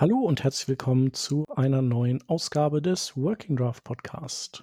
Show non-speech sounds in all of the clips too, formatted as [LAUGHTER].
Hallo und herzlich willkommen zu einer neuen Ausgabe des Working Draft Podcast.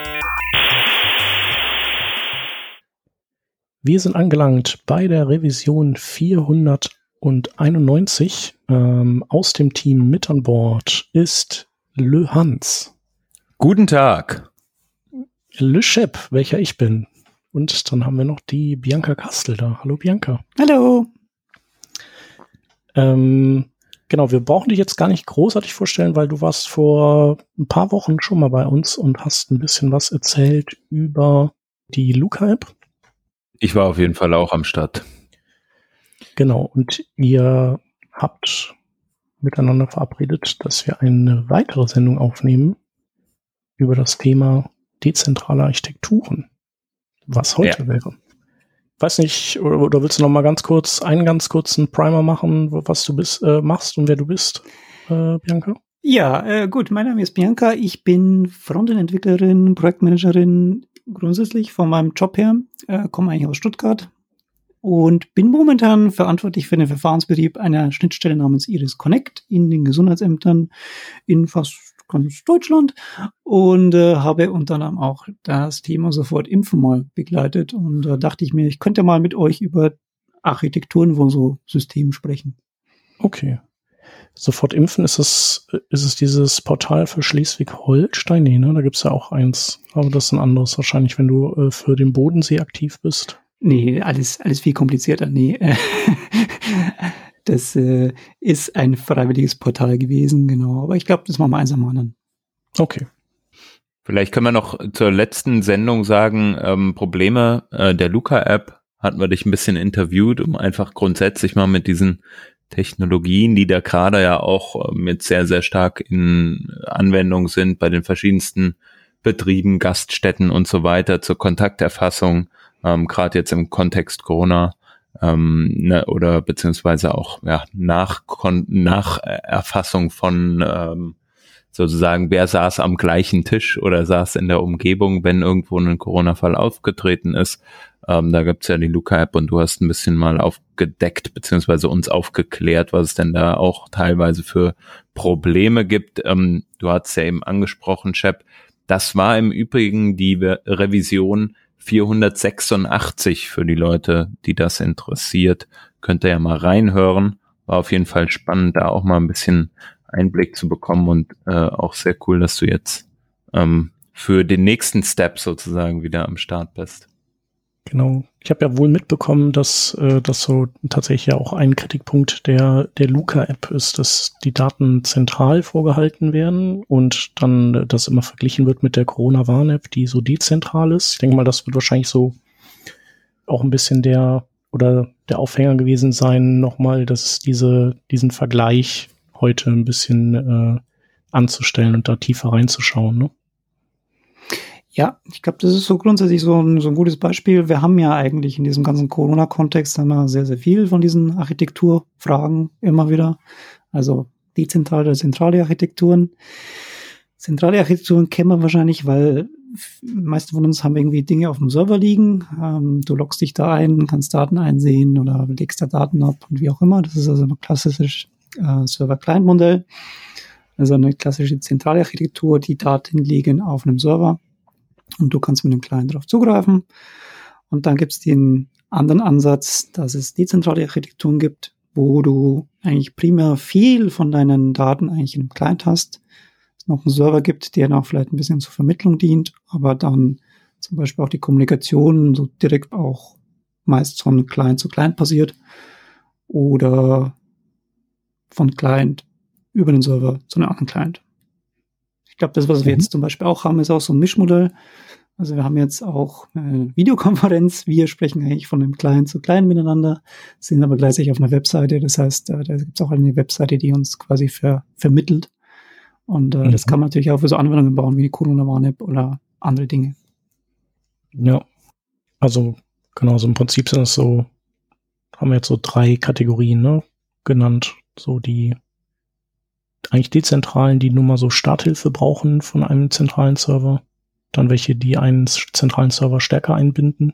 Wir sind angelangt bei der Revision 491. Ähm, aus dem Team mit an Bord ist Le Hans. Guten Tag. Le Shep, welcher ich bin. Und dann haben wir noch die Bianca Kastel da. Hallo Bianca. Hallo. Ähm, genau, wir brauchen dich jetzt gar nicht großartig vorstellen, weil du warst vor ein paar Wochen schon mal bei uns und hast ein bisschen was erzählt über die Luca-App. Ich war auf jeden Fall auch am Start. Genau, und ihr habt miteinander verabredet, dass wir eine weitere Sendung aufnehmen über das Thema dezentrale Architekturen, was heute ja. wäre. Weiß nicht, oder, oder, willst du noch mal ganz kurz einen ganz kurzen Primer machen, was du bist, äh, machst und wer du bist, äh, Bianca? Ja, äh, gut, mein Name ist Bianca. Ich bin Frontend-Entwicklerin, Projektmanagerin grundsätzlich von meinem Job her, äh, komme eigentlich aus Stuttgart und bin momentan verantwortlich für den Verfahrensbetrieb einer Schnittstelle namens Iris Connect in den Gesundheitsämtern in fast ganz Deutschland und äh, habe unter anderem auch das Thema sofort Impfen mal begleitet und da äh, dachte ich mir, ich könnte mal mit euch über Architekturen von so Systemen sprechen. Okay. Sofort impfen, ist es, ist es dieses Portal für Schleswig-Holstein? Nee, ne? Da gibt's ja auch eins. Aber das ist ein anderes wahrscheinlich, wenn du äh, für den Bodensee aktiv bist. Nee, alles, alles viel komplizierter. Nee. [LAUGHS] das äh, ist ein freiwilliges Portal gewesen, genau. Aber ich glaube, das machen wir eins am anderen. Okay. Vielleicht können wir noch zur letzten Sendung sagen, ähm, Probleme äh, der Luca-App hatten wir dich ein bisschen interviewt, um einfach grundsätzlich mal mit diesen Technologien, die da gerade ja auch mit sehr, sehr stark in Anwendung sind bei den verschiedensten Betrieben, Gaststätten und so weiter zur Kontakterfassung, ähm, gerade jetzt im Kontext Corona ähm, ne, oder beziehungsweise auch ja, nach, nach Erfassung von ähm, sozusagen, wer saß am gleichen Tisch oder saß in der Umgebung, wenn irgendwo ein Corona-Fall aufgetreten ist. Ähm, da gibt's ja die Luca-App und du hast ein bisschen mal aufgedeckt, beziehungsweise uns aufgeklärt, was es denn da auch teilweise für Probleme gibt. Ähm, du hast ja eben angesprochen, Shep. Das war im Übrigen die Revision 486 für die Leute, die das interessiert. Könnt ihr ja mal reinhören. War auf jeden Fall spannend, da auch mal ein bisschen Einblick zu bekommen und äh, auch sehr cool, dass du jetzt ähm, für den nächsten Step sozusagen wieder am Start bist. Genau. Ich habe ja wohl mitbekommen, dass äh, das so tatsächlich ja auch ein Kritikpunkt der, der Luca-App ist, dass die Daten zentral vorgehalten werden und dann äh, das immer verglichen wird mit der Corona-Warn-App, die so dezentral ist. Ich denke mal, das wird wahrscheinlich so auch ein bisschen der oder der Aufhänger gewesen sein, nochmal, dass diese, diesen Vergleich heute ein bisschen äh, anzustellen und da tiefer reinzuschauen. Ne? Ja, ich glaube, das ist so grundsätzlich so ein, so ein gutes Beispiel. Wir haben ja eigentlich in diesem ganzen Corona-Kontext immer sehr, sehr viel von diesen Architekturfragen immer wieder. Also dezentrale zentrale Architekturen. Zentrale Architekturen kennen wir wahrscheinlich, weil die meisten von uns haben irgendwie Dinge auf dem Server liegen. Ähm, du loggst dich da ein, kannst Daten einsehen oder legst da Daten ab und wie auch immer. Das ist also ein klassisches äh, Server-Client-Modell. Also eine klassische zentrale Architektur, die Daten liegen auf einem Server und du kannst mit dem Client darauf zugreifen. Und dann gibt es den anderen Ansatz, dass es dezentrale Architekturen gibt, wo du eigentlich primär viel von deinen Daten eigentlich einem Client hast. Es noch einen Server gibt, der noch vielleicht ein bisschen zur Vermittlung dient, aber dann zum Beispiel auch die Kommunikation so direkt auch meist von Client zu Client passiert oder von Client über den Server zu einem anderen Client. Ich glaube, das, was wir mhm. jetzt zum Beispiel auch haben, ist auch so ein Mischmodell. Also wir haben jetzt auch eine Videokonferenz. Wir sprechen eigentlich von dem Client zu Client miteinander, sind aber gleichzeitig auf einer Webseite. Das heißt, äh, da gibt es auch eine Webseite, die uns quasi ver vermittelt. Und äh, mhm. das kann man natürlich auch für so Anwendungen bauen wie die Corona Warn-App oder andere Dinge. Ja, also genau, so im Prinzip sind es so, haben wir jetzt so drei Kategorien ne, genannt. So die eigentlich dezentralen, die nur mal so Starthilfe brauchen von einem zentralen Server. Dann welche, die einen zentralen Server stärker einbinden,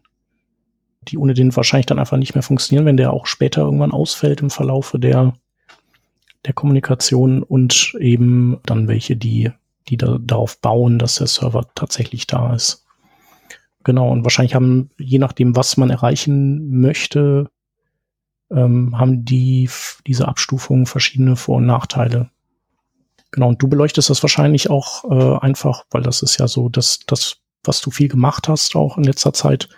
die ohne den wahrscheinlich dann einfach nicht mehr funktionieren, wenn der auch später irgendwann ausfällt im Verlaufe der, der Kommunikation und eben dann welche, die, die da, darauf bauen, dass der Server tatsächlich da ist. Genau, und wahrscheinlich haben, je nachdem, was man erreichen möchte, ähm, haben die, diese Abstufungen verschiedene Vor- und Nachteile. Genau, und du beleuchtest das wahrscheinlich auch äh, einfach, weil das ist ja so, dass das, was du viel gemacht hast, auch in letzter Zeit,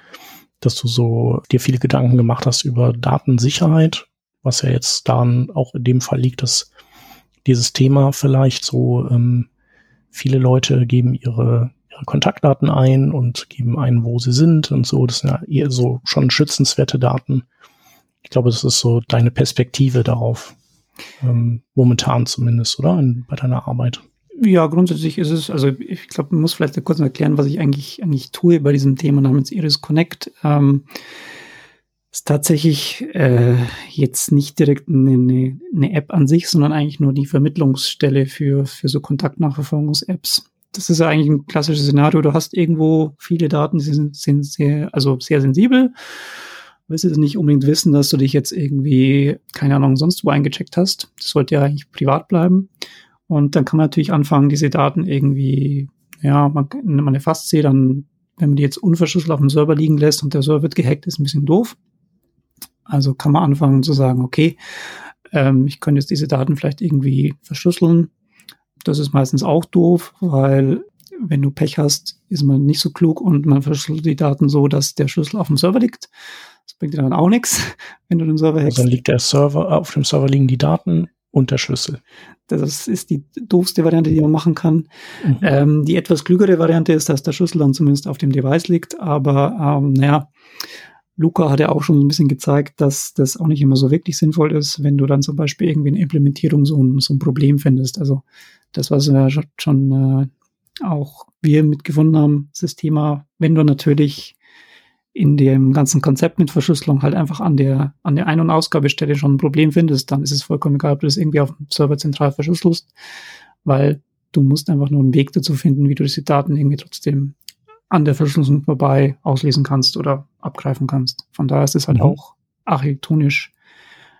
dass du so dir viele Gedanken gemacht hast über Datensicherheit, was ja jetzt dann auch in dem Fall liegt, dass dieses Thema vielleicht so ähm, viele Leute geben ihre ihre Kontaktdaten ein und geben ein, wo sie sind und so. Das sind ja eher so schon schützenswerte Daten. Ich glaube, das ist so deine Perspektive darauf. Ähm, momentan zumindest, oder? In, bei deiner Arbeit. Ja, grundsätzlich ist es, also ich glaube, man muss vielleicht kurz erklären, was ich eigentlich, eigentlich tue bei diesem Thema namens Iris Connect. Ähm, ist tatsächlich äh, jetzt nicht direkt eine, eine App an sich, sondern eigentlich nur die Vermittlungsstelle für, für so Kontaktnachverfolgungs-Apps das ist ja eigentlich ein klassisches Szenario. Du hast irgendwo viele Daten, die sind, sind sehr, also sehr sensibel. Willst du nicht unbedingt wissen, dass du dich jetzt irgendwie, keine Ahnung, sonst wo eingecheckt hast. Das sollte ja eigentlich privat bleiben. Und dann kann man natürlich anfangen, diese Daten irgendwie, ja, man, wenn man eine Fastsee, dann, wenn man die jetzt unverschlüsselt auf dem Server liegen lässt und der Server wird gehackt, ist ein bisschen doof. Also kann man anfangen zu sagen, okay, ähm, ich könnte jetzt diese Daten vielleicht irgendwie verschlüsseln, das ist meistens auch doof, weil wenn du Pech hast, ist man nicht so klug und man verschlüsselt die Daten so, dass der Schlüssel auf dem Server liegt. Das bringt dir dann auch nichts, [LAUGHS] wenn du den Server hackst. Also dann liegt der Server, auf dem Server liegen die Daten und der Schlüssel. Das ist die doofste Variante, die man machen kann. Mhm. Ähm, die etwas klügere Variante ist, dass der Schlüssel dann zumindest auf dem Device liegt, aber ähm, naja, Luca hat ja auch schon ein bisschen gezeigt, dass das auch nicht immer so wirklich sinnvoll ist, wenn du dann zum Beispiel irgendwie in Implementierung so ein, so ein Problem findest. Also das, was wir schon äh, auch wir mitgefunden haben, ist das Thema, wenn du natürlich in dem ganzen Konzept mit Verschlüsselung halt einfach an der, an der Ein- und Ausgabestelle schon ein Problem findest, dann ist es vollkommen egal, ob du das irgendwie auf dem Server zentral verschlüsselst, weil du musst einfach nur einen Weg dazu finden, wie du diese Daten irgendwie trotzdem an der Verschlüsselung vorbei auslesen kannst oder abgreifen kannst. Von daher ist es halt mhm. auch architektonisch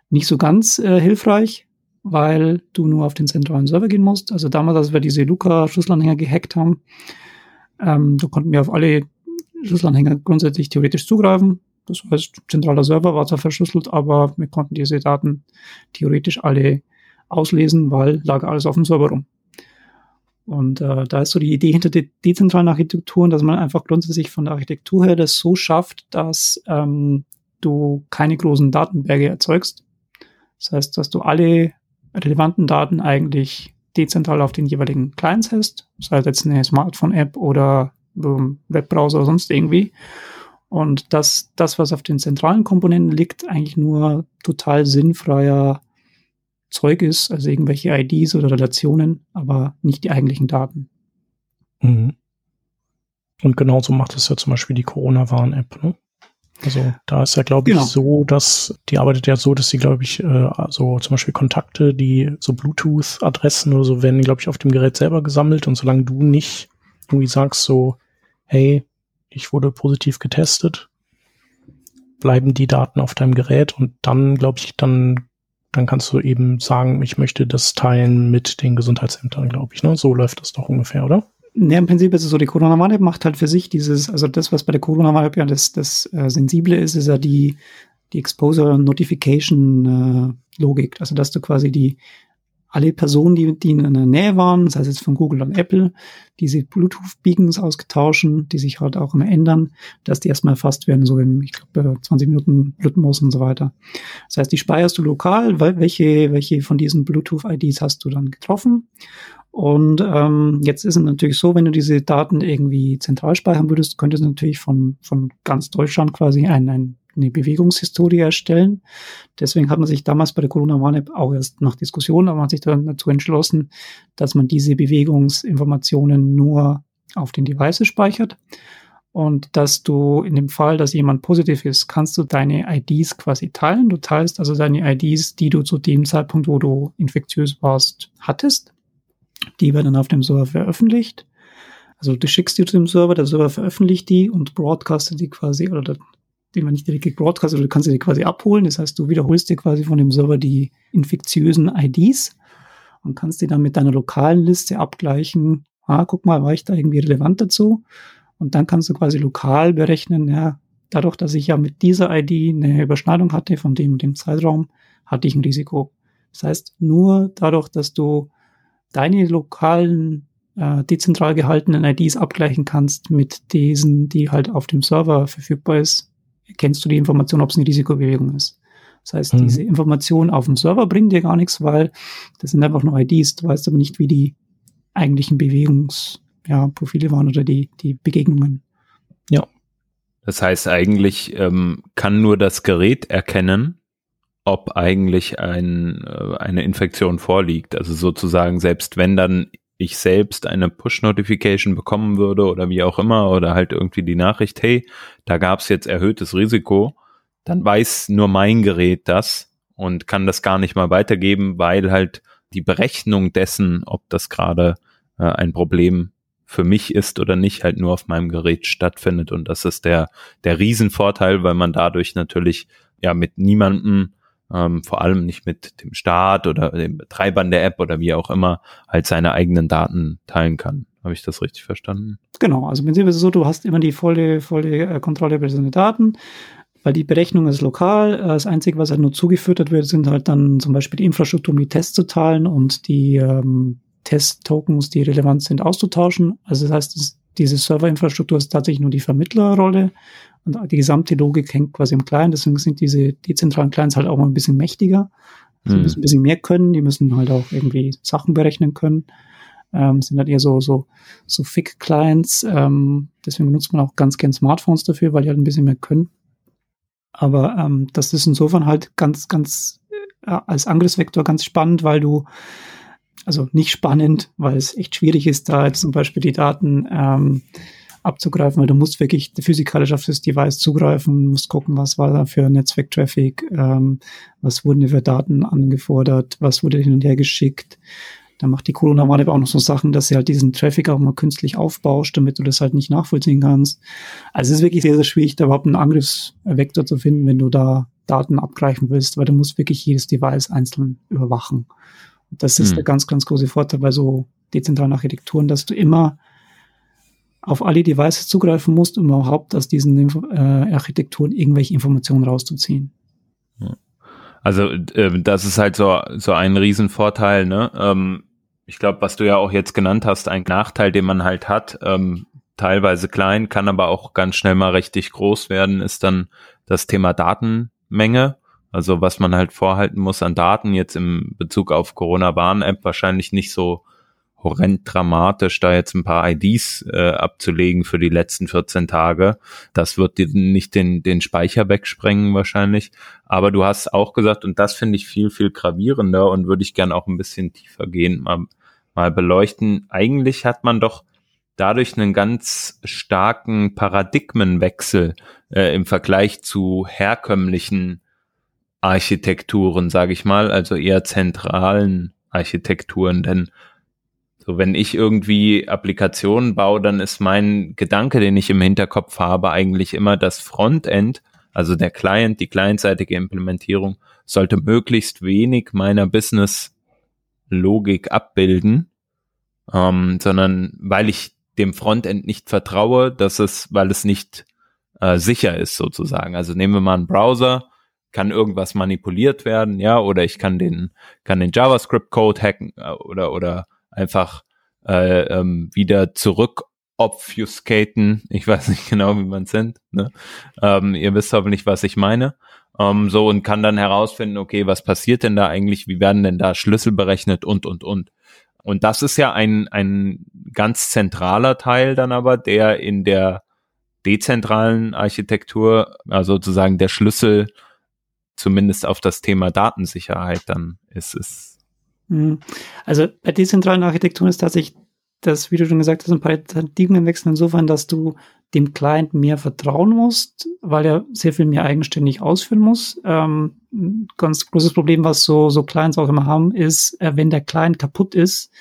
nicht so ganz äh, hilfreich, weil du nur auf den zentralen Server gehen musst. Also damals, als wir diese Luca-Schlüsselanhänger gehackt haben, ähm, da konnten wir auf alle Schlüsselanhänger grundsätzlich theoretisch zugreifen. Das heißt, zentraler Server war zwar verschlüsselt, aber wir konnten diese Daten theoretisch alle auslesen, weil lag alles auf dem Server rum. Und äh, da ist so die Idee hinter den dezentralen Architekturen, dass man einfach grundsätzlich von der Architektur her das so schafft, dass ähm, du keine großen Datenberge erzeugst. Das heißt, dass du alle relevanten Daten eigentlich dezentral auf den jeweiligen Clients hast, sei es jetzt eine Smartphone-App oder Webbrowser oder sonst irgendwie. Und dass das, was auf den zentralen Komponenten liegt, eigentlich nur total sinnfreier Zeug ist, also irgendwelche IDs oder Relationen, aber nicht die eigentlichen Daten. Mhm. Und genauso macht es ja zum Beispiel die Corona-Warn-App. Ne? Also da ist ja, glaube ich, genau. so, dass die arbeitet ja so, dass sie, glaube ich, äh, so zum Beispiel Kontakte, die so Bluetooth-Adressen oder so werden, glaube ich, auf dem Gerät selber gesammelt und solange du nicht irgendwie sagst so, hey, ich wurde positiv getestet, bleiben die Daten auf deinem Gerät und dann, glaube ich, dann dann kannst du eben sagen, ich möchte das teilen mit den Gesundheitsämtern, glaube ich. Ne? So läuft das doch ungefähr, oder? Ja, im Prinzip ist es so, die Corona-Warn-App macht halt für sich dieses, also das, was bei der Corona-Warn-App ja das, das äh, Sensible ist, ist ja die, die Exposure-Notification-Logik. Äh, also, dass du quasi die alle Personen, die, die in der Nähe waren, sei es jetzt von Google und Apple, diese Bluetooth-Beacons ausgetauschen, die sich halt auch immer ändern, dass die erstmal erfasst werden, so im, ich glaube, 20 Minuten Rhythmus und so weiter. Das heißt, die speicherst du lokal, weil welche, welche von diesen Bluetooth-IDs hast du dann getroffen. Und ähm, jetzt ist es natürlich so, wenn du diese Daten irgendwie zentral speichern würdest, könntest du natürlich von, von ganz Deutschland quasi ein, ein eine Bewegungshistorie erstellen. Deswegen hat man sich damals bei der Corona-Warn-App auch erst nach Diskussion, aber man hat sich dann dazu entschlossen, dass man diese Bewegungsinformationen nur auf den Devices speichert. Und dass du in dem Fall, dass jemand positiv ist, kannst du deine IDs quasi teilen. Du teilst also deine IDs, die du zu dem Zeitpunkt, wo du infektiös warst, hattest. Die werden dann auf dem Server veröffentlicht. Also du schickst die zu dem Server, der Server veröffentlicht die und broadcastet die quasi oder den man nicht direkt gebroadcastet, oder du kannst sie quasi abholen. Das heißt, du wiederholst dir quasi von dem Server die infektiösen IDs und kannst die dann mit deiner lokalen Liste abgleichen. Ah, guck mal, war ich da irgendwie relevant dazu? Und dann kannst du quasi lokal berechnen, ja, dadurch, dass ich ja mit dieser ID eine Überschneidung hatte von dem dem Zeitraum, hatte ich ein Risiko. Das heißt, nur dadurch, dass du deine lokalen, äh, dezentral gehaltenen IDs abgleichen kannst mit diesen, die halt auf dem Server verfügbar ist, kennst du die Information, ob es eine Risikobewegung ist. Das heißt, mhm. diese Information auf dem Server bringt dir gar nichts, weil das sind einfach nur IDs. Du weißt aber nicht, wie die eigentlichen Bewegungsprofile ja, waren oder die, die Begegnungen. Ja. Das heißt, eigentlich ähm, kann nur das Gerät erkennen, ob eigentlich ein, äh, eine Infektion vorliegt. Also sozusagen, selbst wenn dann ich selbst eine Push-Notification bekommen würde oder wie auch immer oder halt irgendwie die Nachricht, hey, da gab es jetzt erhöhtes Risiko, dann weiß nur mein Gerät das und kann das gar nicht mal weitergeben, weil halt die Berechnung dessen, ob das gerade äh, ein Problem für mich ist oder nicht, halt nur auf meinem Gerät stattfindet. Und das ist der, der Riesenvorteil, weil man dadurch natürlich ja mit niemandem ähm, vor allem nicht mit dem Staat oder den Betreibern der App oder wie auch immer, halt seine eigenen Daten teilen kann. Habe ich das richtig verstanden? Genau, also im Prinzip ist es so, du hast immer die volle, volle äh, Kontrolle über deine Daten, weil die Berechnung ist lokal. Äh, das Einzige, was halt nur zugefüttert wird, sind halt dann zum Beispiel die Infrastruktur, um die Tests zu teilen und die ähm, Test-Tokens, die relevant sind, auszutauschen. Also das heißt, diese Serverinfrastruktur ist tatsächlich nur die Vermittlerrolle und die gesamte Logik hängt quasi im Client. Deswegen sind diese dezentralen Clients halt auch mal ein bisschen mächtiger. Also mhm. müssen ein bisschen mehr können. Die müssen halt auch irgendwie Sachen berechnen können. Ähm, sind halt eher so, so, so FIC-Clients. Ähm, deswegen benutzt man auch ganz gern Smartphones dafür, weil die halt ein bisschen mehr können. Aber ähm, das ist insofern halt ganz, ganz äh, als Angriffsvektor ganz spannend, weil du also nicht spannend, weil es echt schwierig ist, da jetzt zum Beispiel die Daten ähm, abzugreifen, weil du musst wirklich physikalisch auf das Device zugreifen, musst gucken, was war da für Netzwerktraffic, ähm, was wurden für Daten angefordert, was wurde hin und her geschickt. Da macht die Corona-Warn aber auch noch so Sachen, dass sie halt diesen Traffic auch mal künstlich aufbauscht, damit du das halt nicht nachvollziehen kannst. Also es ist wirklich sehr, sehr schwierig, da überhaupt einen Angriffsvektor zu finden, wenn du da Daten abgreifen willst, weil du musst wirklich jedes Device einzeln überwachen. Und das ist hm. der ganz, ganz große Vorteil bei so dezentralen Architekturen, dass du immer auf alle Devices zugreifen musst, um überhaupt aus diesen äh, Architekturen irgendwelche Informationen rauszuziehen. Also äh, das ist halt so, so ein Riesenvorteil, ne? Ähm, ich glaube, was du ja auch jetzt genannt hast, ein Nachteil, den man halt hat, ähm, teilweise klein, kann aber auch ganz schnell mal richtig groß werden, ist dann das Thema Datenmenge. Also was man halt vorhalten muss an Daten jetzt im Bezug auf Corona-Warn-App wahrscheinlich nicht so horrend dramatisch, da jetzt ein paar IDs äh, abzulegen für die letzten 14 Tage. Das wird dir nicht den, den Speicher wegsprengen wahrscheinlich. Aber du hast auch gesagt, und das finde ich viel, viel gravierender und würde ich gern auch ein bisschen tiefer gehen, mal, mal beleuchten. Eigentlich hat man doch dadurch einen ganz starken Paradigmenwechsel äh, im Vergleich zu herkömmlichen Architekturen, sage ich mal, also eher zentralen Architekturen, denn so, wenn ich irgendwie Applikationen baue, dann ist mein Gedanke, den ich im Hinterkopf habe, eigentlich immer das Frontend, also der Client, die clientseitige Implementierung, sollte möglichst wenig meiner Business-Logik abbilden, ähm, sondern weil ich dem Frontend nicht vertraue, dass es, weil es nicht äh, sicher ist sozusagen. Also nehmen wir mal einen Browser, kann irgendwas manipuliert werden, ja, oder ich kann den, kann den JavaScript-Code hacken äh, oder, oder einfach äh, ähm, wieder zurück obfuscaten. Ich weiß nicht genau, wie man es nennt. Ne? Ähm, ihr wisst hoffentlich, was ich meine. Ähm, so und kann dann herausfinden, okay, was passiert denn da eigentlich? Wie werden denn da Schlüssel berechnet und und und. Und das ist ja ein ein ganz zentraler Teil dann aber, der in der dezentralen Architektur, also sozusagen der Schlüssel zumindest auf das Thema Datensicherheit dann ist es. Mhm. Also bei dezentralen Architekturen ist tatsächlich das, wie du schon gesagt hast, ein Paradigmenwechsel insofern, dass du dem Client mehr vertrauen musst, weil er sehr viel mehr eigenständig ausführen muss. Ähm, ganz großes Problem, was so, so Clients auch immer haben, ist, äh, wenn der Client kaputt ist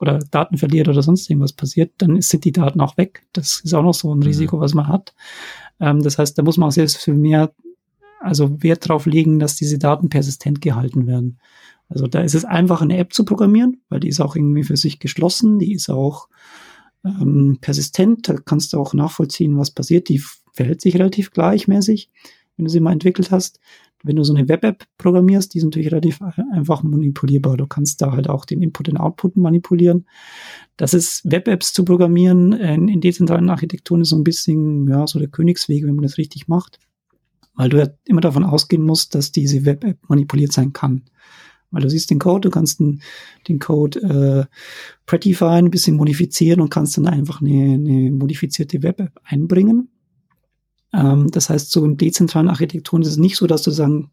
oder Daten verliert oder sonst irgendwas passiert, dann sind die Daten auch weg. Das ist auch noch so ein mhm. Risiko, was man hat. Ähm, das heißt, da muss man auch sehr viel mehr, also Wert drauf legen, dass diese Daten persistent gehalten werden. Also da ist es einfach, eine App zu programmieren, weil die ist auch irgendwie für sich geschlossen, die ist auch ähm, persistent, da kannst du auch nachvollziehen, was passiert. Die verhält sich relativ gleichmäßig, wenn du sie mal entwickelt hast. Wenn du so eine Web-App programmierst, die ist natürlich relativ einfach manipulierbar. Du kannst da halt auch den Input und Output manipulieren. Das ist Web-Apps zu programmieren in, in dezentralen Architekturen ist so ein bisschen, ja, so der Königsweg, wenn man das richtig macht. Weil du ja immer davon ausgehen musst, dass diese Web-App manipuliert sein kann. Weil du siehst den Code, du kannst den, den Code äh, prettifyen, ein bisschen modifizieren und kannst dann einfach eine, eine modifizierte Web-App einbringen. Ähm, das heißt, so in dezentralen Architekturen ist es nicht so, dass du sagen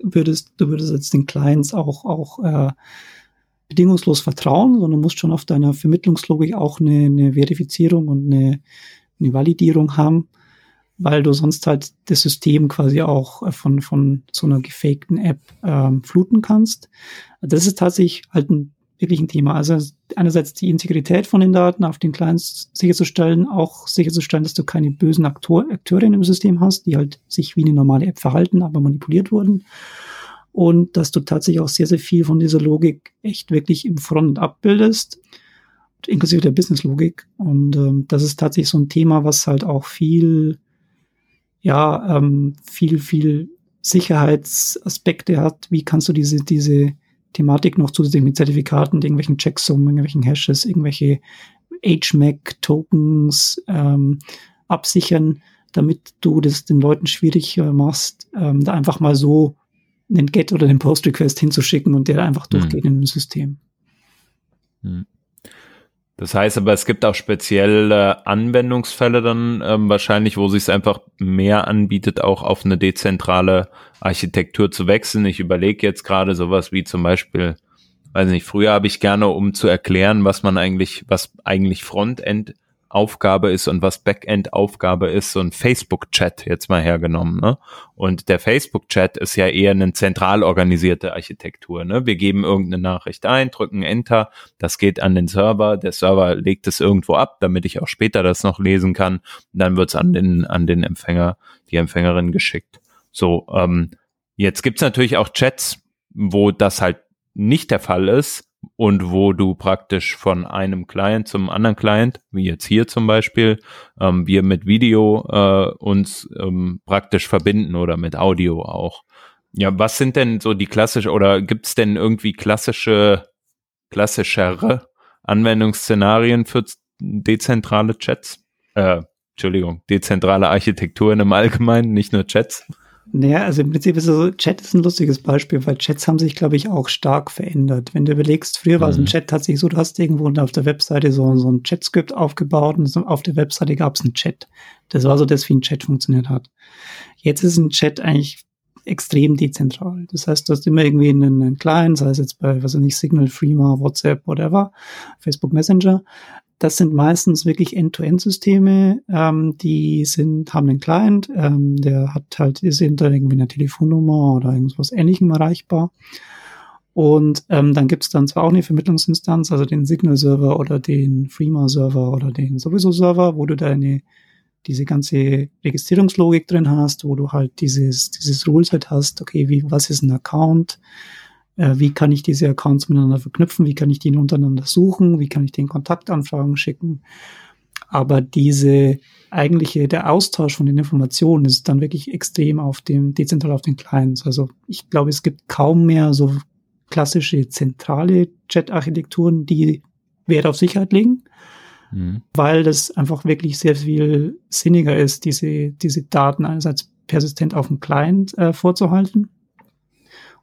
würdest, du würdest jetzt den Clients auch, auch äh, bedingungslos vertrauen, sondern musst schon auf deiner Vermittlungslogik auch eine, eine Verifizierung und eine, eine Validierung haben weil du sonst halt das System quasi auch äh, von, von so einer gefakten App ähm, fluten kannst. Das ist tatsächlich halt ein wirklich ein Thema. Also einerseits die Integrität von den Daten auf den Clients sicherzustellen, auch sicherzustellen, dass du keine bösen Aktor, Akteure im System hast, die halt sich wie eine normale App verhalten, aber manipuliert wurden. Und dass du tatsächlich auch sehr, sehr viel von dieser Logik echt wirklich im Front abbildest, inklusive der Business-Logik. Und ähm, das ist tatsächlich so ein Thema, was halt auch viel ja ähm, viel, viel Sicherheitsaspekte hat. Wie kannst du diese, diese Thematik noch zusätzlich mit Zertifikaten, irgendwelchen Checksummen, irgendwelchen Hashes, irgendwelche HMAC-Tokens ähm, absichern, damit du das den Leuten schwierig äh, machst, ähm, da einfach mal so einen Get oder den Post-Request hinzuschicken und der einfach hm. durchgeht in dem System. Hm. Das heißt aber, es gibt auch spezielle Anwendungsfälle dann ähm, wahrscheinlich, wo sich es einfach mehr anbietet, auch auf eine dezentrale Architektur zu wechseln. Ich überlege jetzt gerade sowas wie zum Beispiel, weiß nicht, früher habe ich gerne, um zu erklären, was man eigentlich, was eigentlich Frontend Aufgabe ist und was Backend-Aufgabe ist, so ein Facebook-Chat jetzt mal hergenommen. Ne? Und der Facebook-Chat ist ja eher eine zentral organisierte Architektur. Ne? Wir geben irgendeine Nachricht ein, drücken Enter, das geht an den Server, der Server legt es irgendwo ab, damit ich auch später das noch lesen kann. Dann wird's an den, an den Empfänger, die Empfängerin geschickt. So, ähm, jetzt gibt's natürlich auch Chats, wo das halt nicht der Fall ist, und wo du praktisch von einem Client zum anderen Client, wie jetzt hier zum Beispiel, ähm, wir mit Video äh, uns ähm, praktisch verbinden oder mit Audio auch. Ja, was sind denn so die klassische oder gibt es denn irgendwie klassische, klassischere Anwendungsszenarien für dezentrale Chats? Äh, Entschuldigung, dezentrale Architekturen im Allgemeinen, nicht nur Chats. Naja, also im Prinzip ist so, Chat ist ein lustiges Beispiel, weil Chats haben sich, glaube ich, auch stark verändert. Wenn du überlegst, früher war es ein mhm. Chat tatsächlich so, du hast irgendwo auf der Webseite so, so ein Chat-Skript aufgebaut und auf der Webseite gab es einen Chat. Das war so das, wie ein Chat funktioniert hat. Jetzt ist ein Chat eigentlich extrem dezentral. Das heißt, du hast immer irgendwie einen, einen Client, sei es jetzt bei, was weiß ich, Signal, Freema, WhatsApp, whatever, Facebook Messenger. Das sind meistens wirklich End-to-End-Systeme, ähm, die sind, haben einen Client, ähm, der hat halt, ist hinter irgendwie einer Telefonnummer oder irgendwas ähnlichem erreichbar. Und ähm, dann gibt es dann zwar auch eine Vermittlungsinstanz, also den Signal-Server oder den Freema-Server oder den sowieso-Server, wo du deine diese ganze Registrierungslogik drin hast, wo du halt dieses, dieses Ruleset hast, okay, wie, was ist ein Account, äh, wie kann ich diese Accounts miteinander verknüpfen, wie kann ich die untereinander suchen, wie kann ich den Kontaktanfragen schicken. Aber diese eigentliche, der Austausch von den Informationen ist dann wirklich extrem auf dem, dezentral auf den Clients. Also ich glaube, es gibt kaum mehr so klassische zentrale Chat-Architekturen, die Wert auf Sicherheit legen, mhm. weil das einfach wirklich sehr viel sinniger ist, diese, diese Daten einerseits persistent auf dem Client äh, vorzuhalten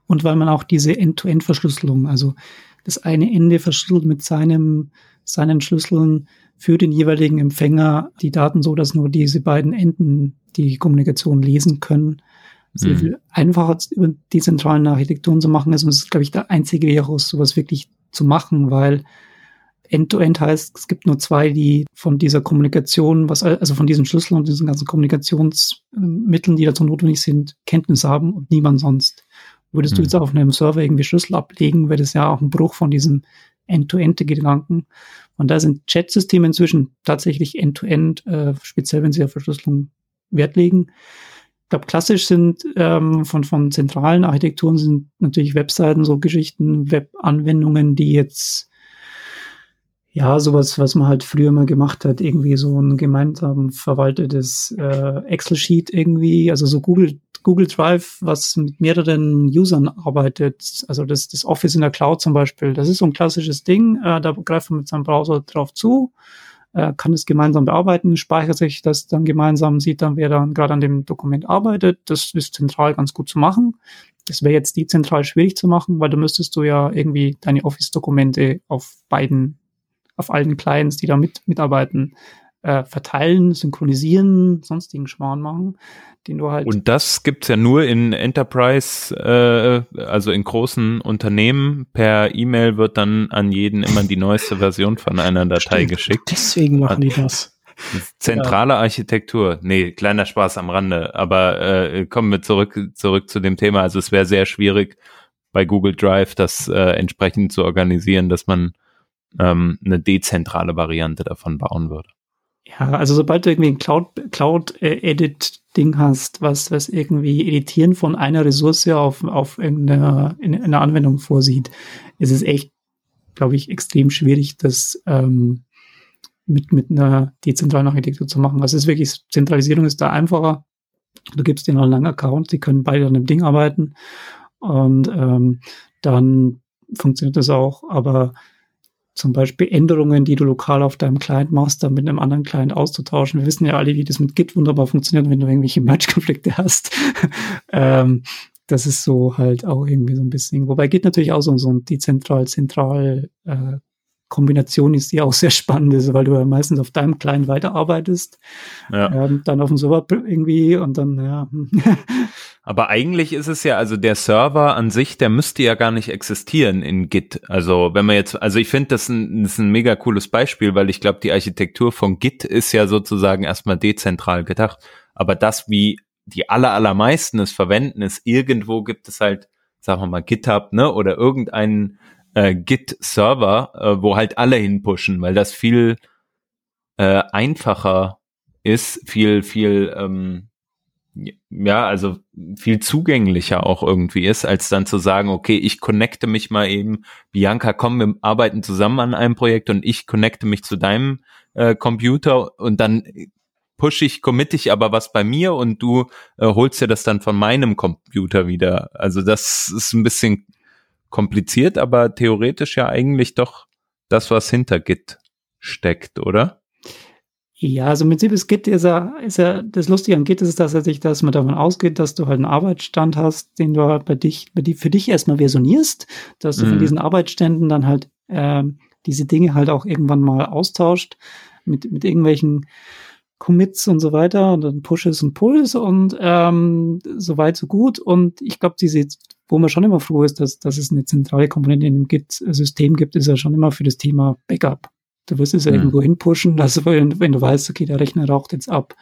und weil man auch diese End-to-End-Verschlüsselung, also das eine Ende verschlüsselt mit seinem, seinen Schlüsseln für den jeweiligen Empfänger die Daten so, dass nur diese beiden Enden die Kommunikation lesen können. Sehr mhm. viel einfacher über die zentralen Architekturen zu machen ist. Und es ist, glaube ich, der einzige Weg, sowas wirklich zu machen, weil End-to-End -End heißt, es gibt nur zwei, die von dieser Kommunikation, was, also von diesen Schlüsseln und diesen ganzen Kommunikationsmitteln, die dazu notwendig sind, Kenntnis haben und niemand sonst. Würdest hm. du jetzt auf einem Server irgendwie Schlüssel ablegen, wäre das ja auch ein Bruch von diesem End-to-End-Gedanken. Und da sind Chat-Systeme inzwischen tatsächlich End-to-End, -End, äh, speziell wenn sie auf Verschlüsselung Wert legen. Ich glaube, klassisch sind ähm, von, von zentralen Architekturen sind natürlich Webseiten, so Geschichten, Web-Anwendungen, die jetzt ja, sowas, was man halt früher mal gemacht hat, irgendwie so ein gemeinsam verwaltetes äh, Excel-Sheet irgendwie, also so Google, Google Drive, was mit mehreren Usern arbeitet, also das, das Office in der Cloud zum Beispiel, das ist so ein klassisches Ding, äh, da greift man mit seinem Browser drauf zu, äh, kann es gemeinsam bearbeiten, speichert sich das dann gemeinsam, sieht dann, wer dann gerade an dem Dokument arbeitet, das ist zentral ganz gut zu machen. Das wäre jetzt dezentral schwierig zu machen, weil da müsstest du ja irgendwie deine Office-Dokumente auf beiden auf allen Clients, die da mit, mitarbeiten, äh, verteilen, synchronisieren, sonstigen Schmarrn machen, den du halt. Und das gibt's ja nur in Enterprise, äh, also in großen Unternehmen. Per E-Mail wird dann an jeden immer die neueste Version von einer Datei Stimmt, geschickt. Deswegen machen die das. Zentrale ja. Architektur. Nee, kleiner Spaß am Rande. Aber äh, kommen wir zurück, zurück zu dem Thema. Also es wäre sehr schwierig, bei Google Drive das äh, entsprechend zu organisieren, dass man ähm, eine dezentrale Variante davon bauen würde. Ja, also sobald du irgendwie ein Cloud, Cloud Edit Ding hast, was, was irgendwie Editieren von einer Ressource auf, auf irgendeine, in, in einer Anwendung vorsieht, ist es echt, glaube ich, extrem schwierig, das ähm, mit, mit einer dezentralen Architektur zu machen. Also es ist wirklich, Zentralisierung ist da einfacher. Du gibst denen einen langen Account, die können beide an dem Ding arbeiten und ähm, dann funktioniert das auch, aber zum Beispiel Änderungen, die du lokal auf deinem Client machst, dann mit einem anderen Client auszutauschen. Wir wissen ja alle, wie das mit Git wunderbar funktioniert, wenn du irgendwelche [LAUGHS] Match-Konflikte hast. [LAUGHS] ähm, das ist so halt auch irgendwie so ein bisschen, wobei Git natürlich auch so, so ein dezentral, zentral äh, Kombination ist, die auch sehr spannend ist, weil du ja meistens auf deinem Client weiterarbeitest, ja. ähm, dann auf dem Server irgendwie und dann, ja. [LAUGHS] Aber eigentlich ist es ja, also der Server an sich, der müsste ja gar nicht existieren in Git. Also wenn man jetzt, also ich finde, das, ein, das ist ein mega cooles Beispiel, weil ich glaube, die Architektur von Git ist ja sozusagen erstmal dezentral gedacht. Aber das, wie die aller, allermeisten es verwenden, ist irgendwo gibt es halt, sagen wir mal, GitHub, ne, oder irgendeinen äh, Git-Server, äh, wo halt alle hinpushen, weil das viel äh, einfacher ist, viel, viel, ähm, ja, also viel zugänglicher auch irgendwie ist, als dann zu sagen, okay, ich connecte mich mal eben, Bianca, komm, wir arbeiten zusammen an einem Projekt und ich connecte mich zu deinem äh, Computer und dann push ich, commit ich aber was bei mir und du äh, holst dir das dann von meinem Computer wieder. Also das ist ein bisschen kompliziert, aber theoretisch ja eigentlich doch das, was hinter Git steckt, oder? Ja, also im Prinzip ist Git ist ja, ist ja, das Lustige an Git ist, dass er sich, dass man davon ausgeht, dass du halt einen Arbeitsstand hast, den du halt bei dich, bei die, für dich erstmal versionierst, dass du mhm. von diesen Arbeitsständen dann halt äh, diese Dinge halt auch irgendwann mal austauscht mit, mit irgendwelchen Commits und so weiter und dann Pushes und Pulls und ähm, so weit, so gut. Und ich glaube, diese wo man schon immer froh ist, dass, dass es eine zentrale Komponente in dem Git-System gibt, ist ja schon immer für das Thema Backup. Du wirst es ja mhm. irgendwo hinpushen, also wenn, wenn, du weißt, okay, der Rechner raucht jetzt ab,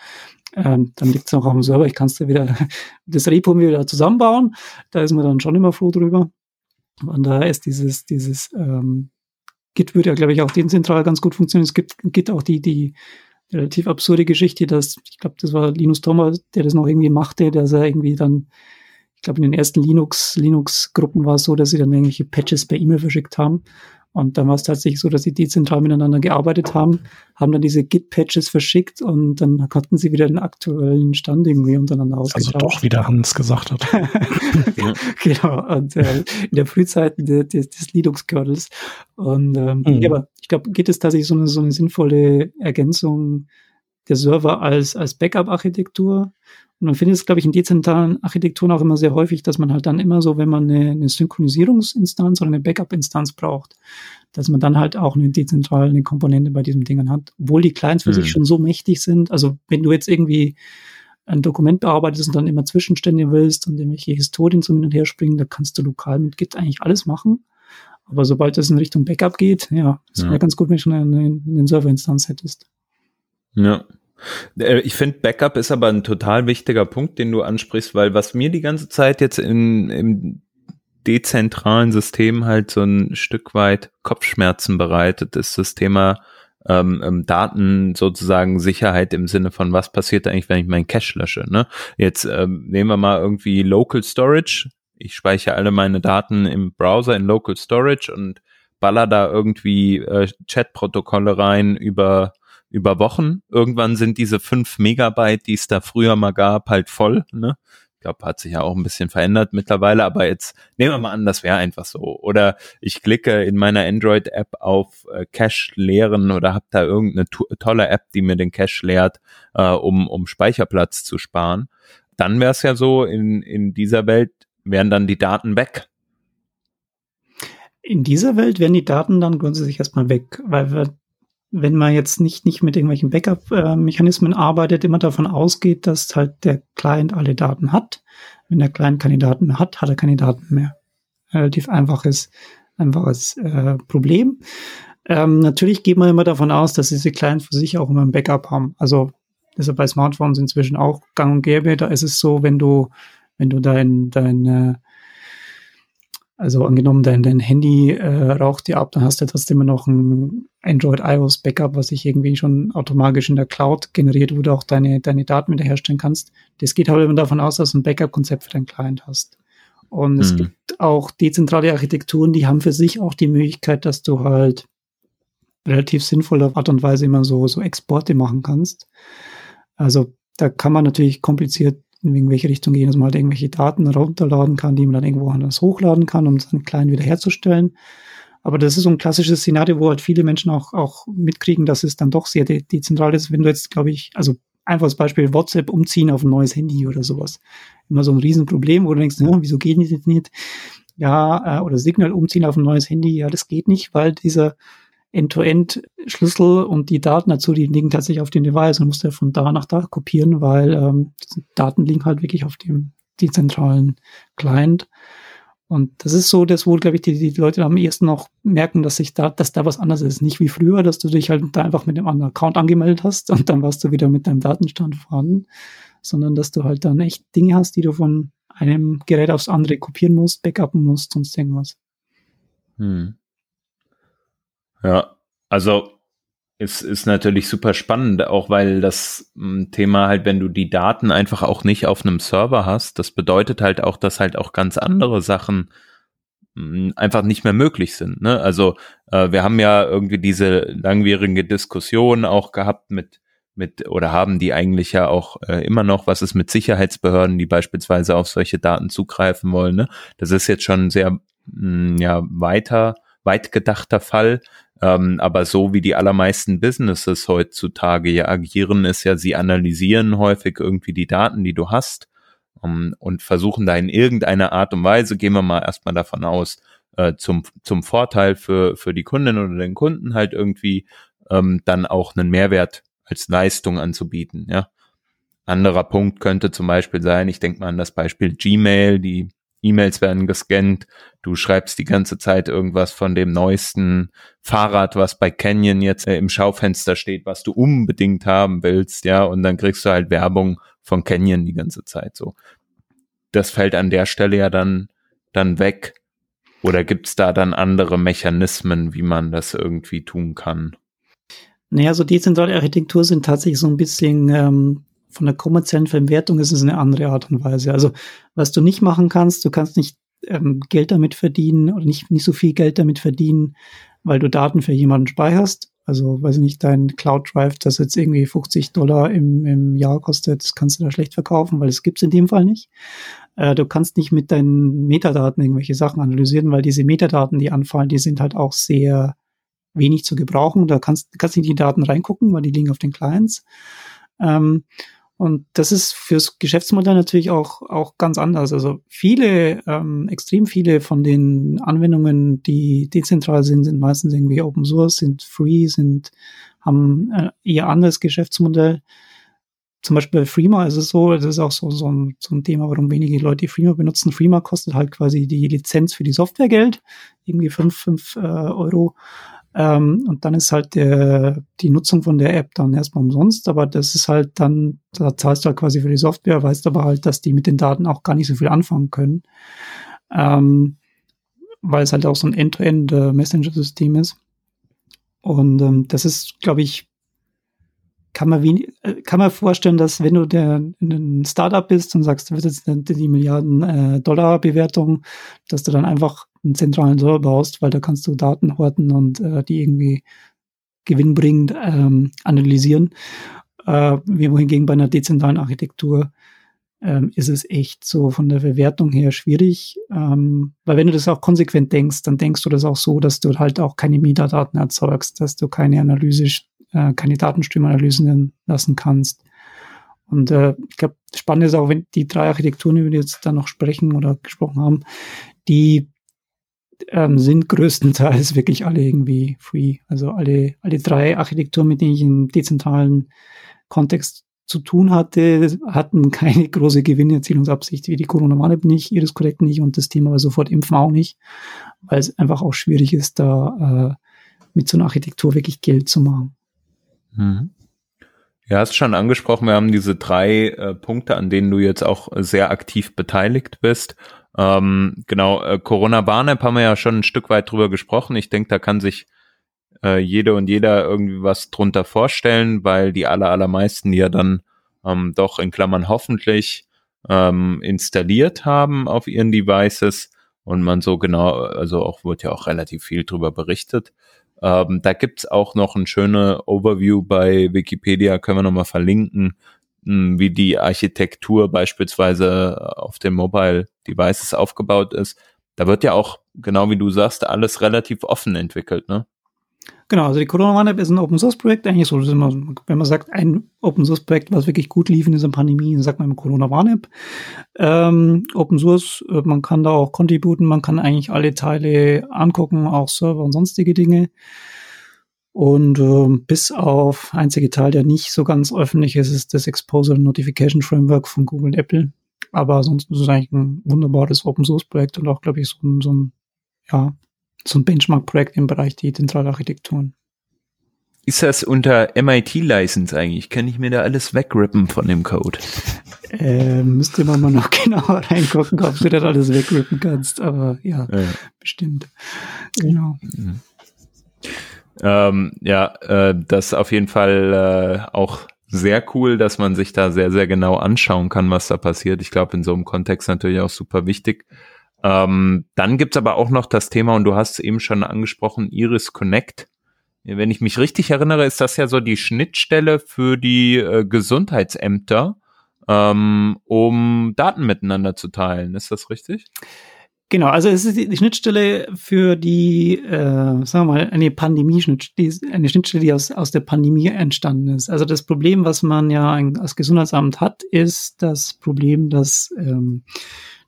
ähm, dann liegt es auch auf dem Server, ich kann es dir wieder, [LAUGHS] das Repo wieder zusammenbauen, da ist man dann schon immer froh drüber. Von daher ist dieses, dieses ähm, Git würde ja, glaube ich, auch dezentral ganz gut funktionieren. Es gibt Git auch die, die relativ absurde Geschichte, dass, ich glaube, das war Linus Thomas, der das noch irgendwie machte, dass er irgendwie dann ich glaube, in den ersten Linux, Linux-Gruppen war es so, dass sie dann irgendwelche Patches per E-Mail verschickt haben. Und dann war es tatsächlich so, dass sie dezentral miteinander gearbeitet haben, haben dann diese Git-Patches verschickt und dann konnten sie wieder den aktuellen Stand irgendwie untereinander ausgetauscht. Also doch, wie der Hans gesagt hat. [LAUGHS] genau, und äh, in der Frühzeit des, des Linux-Kernels. Und ähm, mhm. ja, aber ich glaube, geht es tatsächlich so eine, so eine sinnvolle Ergänzung der Server als, als Backup-Architektur und man findet es, glaube ich, in dezentralen Architekturen auch immer sehr häufig, dass man halt dann immer so, wenn man eine, eine Synchronisierungsinstanz oder eine Backup-Instanz braucht, dass man dann halt auch eine dezentrale Komponente bei diesen Dingen hat, obwohl die Clients für mhm. sich schon so mächtig sind. Also wenn du jetzt irgendwie ein Dokument bearbeitest und dann immer Zwischenstände willst und irgendwelche Historien zum Hin und Her springen, da kannst du lokal mit Git eigentlich alles machen. Aber sobald es in Richtung Backup geht, ja, es ja. wäre ganz gut, wenn du schon eine, eine Serverinstanz hättest. Ja, äh, ich finde, Backup ist aber ein total wichtiger Punkt, den du ansprichst, weil was mir die ganze Zeit jetzt in, im dezentralen System halt so ein Stück weit Kopfschmerzen bereitet, ist das Thema ähm, ähm, Daten sozusagen Sicherheit im Sinne von, was passiert eigentlich, wenn ich meinen Cache lösche. Ne? Jetzt ähm, nehmen wir mal irgendwie Local Storage. Ich speichere alle meine Daten im Browser in Local Storage und baller da irgendwie äh, Chat-Protokolle rein über über Wochen. Irgendwann sind diese fünf Megabyte, die es da früher mal gab, halt voll. Ne? Ich glaube, hat sich ja auch ein bisschen verändert mittlerweile, aber jetzt nehmen wir mal an, das wäre einfach so. Oder ich klicke in meiner Android-App auf äh, Cache leeren oder habe da irgendeine tolle App, die mir den Cache leert, äh, um, um Speicherplatz zu sparen. Dann wäre es ja so, in, in dieser Welt wären dann die Daten weg. In dieser Welt wären die Daten dann grundsätzlich erstmal weg, weil wir wenn man jetzt nicht, nicht mit irgendwelchen Backup-Mechanismen arbeitet, immer davon ausgeht, dass halt der Client alle Daten hat. Wenn der Client keine Daten mehr hat, hat er keine Daten mehr. Relativ einfaches, einfaches äh, Problem. Ähm, natürlich geht man immer davon aus, dass diese Clients für sich auch immer ein Backup haben. Also das ist ja bei Smartphones inzwischen auch gang und gäbe. Da ist es so, wenn du, wenn du dein, dein äh, also angenommen, dein, dein Handy äh, raucht dir ab, dann hast du trotzdem immer noch ein Android iOS Backup, was sich irgendwie schon automatisch in der Cloud generiert, wo du auch deine, deine Daten wiederherstellen kannst. Das geht halt immer davon aus, dass du ein Backup-Konzept für deinen Client hast. Und mhm. es gibt auch dezentrale Architekturen, die haben für sich auch die Möglichkeit, dass du halt relativ sinnvoller Art und Weise immer so, so Exporte machen kannst. Also da kann man natürlich kompliziert in irgendwelche Richtung gehen, dass man halt irgendwelche Daten runterladen kann, die man dann irgendwo anders hochladen kann, um dann klein wiederherzustellen. Aber das ist so ein klassisches Szenario, wo halt viele Menschen auch, auch mitkriegen, dass es dann doch sehr de dezentral ist, wenn du jetzt, glaube ich, also einfaches Beispiel WhatsApp umziehen auf ein neues Handy oder sowas. Immer so ein Riesenproblem, wo du denkst, ja, wieso geht das nicht? Ja, äh, oder Signal umziehen auf ein neues Handy, ja, das geht nicht, weil dieser End-to-End-Schlüssel und die Daten dazu, die liegen tatsächlich auf dem Device und musst ja von da nach da kopieren, weil ähm, Daten liegen halt wirklich auf dem dezentralen Client. Und das ist so das, wo, glaube ich, die, die Leute am ehesten noch merken, dass sich da, dass da was anderes ist. Nicht wie früher, dass du dich halt da einfach mit einem anderen Account angemeldet hast und dann warst du wieder mit deinem Datenstand vorhanden, sondern dass du halt dann echt Dinge hast, die du von einem Gerät aufs andere kopieren musst, backuppen musst, sonst irgendwas. Hm. Ja, also es ist natürlich super spannend, auch weil das hm, Thema halt, wenn du die Daten einfach auch nicht auf einem Server hast, das bedeutet halt auch, dass halt auch ganz andere Sachen hm, einfach nicht mehr möglich sind. Ne? Also äh, wir haben ja irgendwie diese langwierige Diskussion auch gehabt mit mit oder haben die eigentlich ja auch äh, immer noch, was ist mit Sicherheitsbehörden, die beispielsweise auf solche Daten zugreifen wollen. Ne? Das ist jetzt schon sehr mh, hm, ja weiter weit gedachter Fall. Ähm, aber so wie die allermeisten Businesses heutzutage ja agieren, ist ja, sie analysieren häufig irgendwie die Daten, die du hast ähm, und versuchen da in irgendeiner Art und Weise, gehen wir mal erstmal davon aus, äh, zum, zum Vorteil für, für die Kundin oder den Kunden halt irgendwie ähm, dann auch einen Mehrwert als Leistung anzubieten, ja. Anderer Punkt könnte zum Beispiel sein, ich denke mal an das Beispiel Gmail, die E-Mails werden gescannt, du schreibst die ganze Zeit irgendwas von dem neuesten Fahrrad, was bei Canyon jetzt äh, im Schaufenster steht, was du unbedingt haben willst, ja, und dann kriegst du halt Werbung von Canyon die ganze Zeit so. Das fällt an der Stelle ja dann, dann weg. Oder gibt's da dann andere Mechanismen, wie man das irgendwie tun kann? Naja, so dezentrale Architektur sind tatsächlich so ein bisschen ähm, von der kommerziellen Verwertung ist es eine andere Art und Weise. Also was du nicht machen kannst, du kannst nicht ähm, Geld damit verdienen oder nicht, nicht so viel Geld damit verdienen, weil du Daten für jemanden speicherst. Also, weiß ich nicht, dein Cloud Drive, das jetzt irgendwie 50 Dollar im, im Jahr kostet, das kannst du da schlecht verkaufen, weil es gibt's in dem Fall nicht. Äh, du kannst nicht mit deinen Metadaten irgendwelche Sachen analysieren, weil diese Metadaten, die anfallen, die sind halt auch sehr wenig zu gebrauchen. Da kannst, kannst nicht die Daten reingucken, weil die liegen auf den Clients. Ähm, und das ist fürs Geschäftsmodell natürlich auch, auch ganz anders. Also viele, ähm, extrem viele von den Anwendungen, die dezentral sind, sind meistens irgendwie Open Source, sind free, sind, haben äh, eher anderes Geschäftsmodell. Zum Beispiel bei Freema ist es so, das ist auch so, so, ein, so ein Thema, warum wenige Leute Freema benutzen. Freema kostet halt quasi die Lizenz für die Software Geld, irgendwie fünf fünf äh, Euro. Ähm, und dann ist halt der, die Nutzung von der App dann erstmal umsonst, aber das ist halt dann, da zahlst du halt quasi für die Software, weißt aber halt, dass die mit den Daten auch gar nicht so viel anfangen können. Ähm, weil es halt auch so ein End-to-End -End, äh, ist. Und ähm, das ist, glaube ich, kann man, wie, äh, kann man vorstellen, dass wenn du der, ein Startup bist und sagst, du willst jetzt die Milliarden äh, Dollar Bewertung, dass du dann einfach einen zentralen Server baust, weil da kannst du Daten horten und äh, die irgendwie gewinnbringend ähm, analysieren. Äh, wohingegen bei einer dezentralen Architektur ähm, ist es echt so von der Verwertung her schwierig, ähm, weil wenn du das auch konsequent denkst, dann denkst du das auch so, dass du halt auch keine Metadaten erzeugst, dass du keine Analyse, äh, keine Datenströmanalysen lassen kannst. Und äh, ich glaube, spannend ist auch, wenn die drei Architekturen, über die wir jetzt da noch sprechen oder gesprochen haben, die ähm, sind größtenteils wirklich alle irgendwie free. Also alle, alle drei Architekturen, mit denen ich im dezentralen Kontext zu tun hatte, hatten keine [LAUGHS] große Gewinnerzielungsabsicht, wie die Corona-Warn-App nicht, Iris Connect nicht und das Thema war sofort Impfen auch nicht, weil es einfach auch schwierig ist, da äh, mit so einer Architektur wirklich Geld zu machen. Mhm. Ja, hast schon angesprochen, wir haben diese drei äh, Punkte, an denen du jetzt auch sehr aktiv beteiligt bist. Ähm, genau, äh, Corona-Warn-App haben wir ja schon ein Stück weit drüber gesprochen. Ich denke, da kann sich äh, jede und jeder irgendwie was drunter vorstellen, weil die aller, allermeisten ja dann ähm, doch in Klammern hoffentlich ähm, installiert haben auf ihren Devices und man so genau, also auch wird ja auch relativ viel drüber berichtet. Ähm, da gibt's auch noch ein schöne Overview bei Wikipedia, können wir nochmal verlinken, mh, hm, wie die Architektur beispielsweise auf den Mobile Devices aufgebaut ist. Da wird ja auch, genau wie du sagst, alles relativ offen entwickelt, ne? Genau, also die Corona One App ist ein Open Source Projekt. Eigentlich so, immer, wenn man sagt, ein Open Source Projekt, was wirklich gut lief in dieser Pandemie, dann sagt man Corona One App. Ähm, Open Source, äh, man kann da auch contributen, man kann eigentlich alle Teile angucken, auch Server und sonstige Dinge. Und äh, bis auf einzige Teil, der nicht so ganz öffentlich ist, ist das Exposure Notification Framework von Google und Apple. Aber sonst ist es eigentlich ein wunderbares Open Source Projekt und auch, glaube ich, so, so ein, ja, so ein Benchmark-Projekt im Bereich die Zentralarchitekturen. Ist das unter MIT-License eigentlich? Kann ich mir da alles wegrippen von dem Code? [LAUGHS] Äh, müsste man mal noch [LAUGHS] genauer reingucken, ob du das alles wegrippen kannst. Aber ja, ja. bestimmt. Genau. Mhm. Ähm, ja, äh, das ist auf jeden Fall äh, auch sehr cool, dass man sich da sehr, sehr genau anschauen kann, was da passiert. Ich glaube, in so einem Kontext natürlich auch super wichtig. Ähm, dann gibt's aber auch noch das Thema, und du hast es eben schon angesprochen, Iris Connect. Wenn ich mich richtig erinnere, ist das ja so die Schnittstelle für die äh, Gesundheitsämter, ähm, um Daten miteinander zu teilen. Ist das richtig? Genau, also es ist die Schnittstelle für die, äh, sagen wir mal, eine Pandemie-Schnittstelle, eine Schnittstelle, die aus, aus der Pandemie entstanden ist. Also das Problem, was man ja als Gesundheitsamt hat, ist das Problem, dass ähm,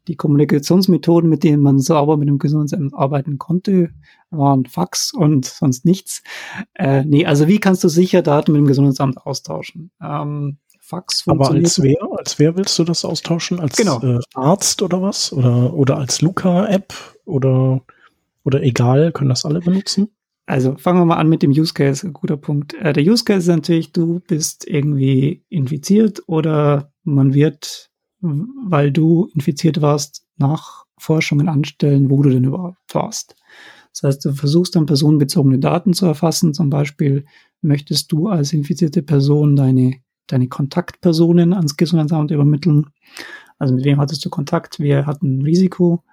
die Kommunikationsmethoden, mit denen man sauber mit dem Gesundheitsamt arbeiten konnte, waren Fax und sonst nichts. Äh, nee, also wie kannst du sicher Daten mit dem Gesundheitsamt austauschen? Ähm, Fax Aber als wer, als wer willst du das austauschen? Als genau. äh, Arzt oder was? Oder, oder als Luca-App? Oder, oder egal, können das alle benutzen? Also fangen wir mal an mit dem Use Case, ein guter Punkt. Äh, der Use Case ist natürlich, du bist irgendwie infiziert oder man wird, weil du infiziert warst, Nachforschungen anstellen, wo du denn überhaupt warst. Das heißt, du versuchst dann personenbezogene Daten zu erfassen. Zum Beispiel möchtest du als infizierte Person deine deine Kontaktpersonen ans Gesundheitsamt übermitteln. Also mit wem hattest du Kontakt, wer hat ein Risiko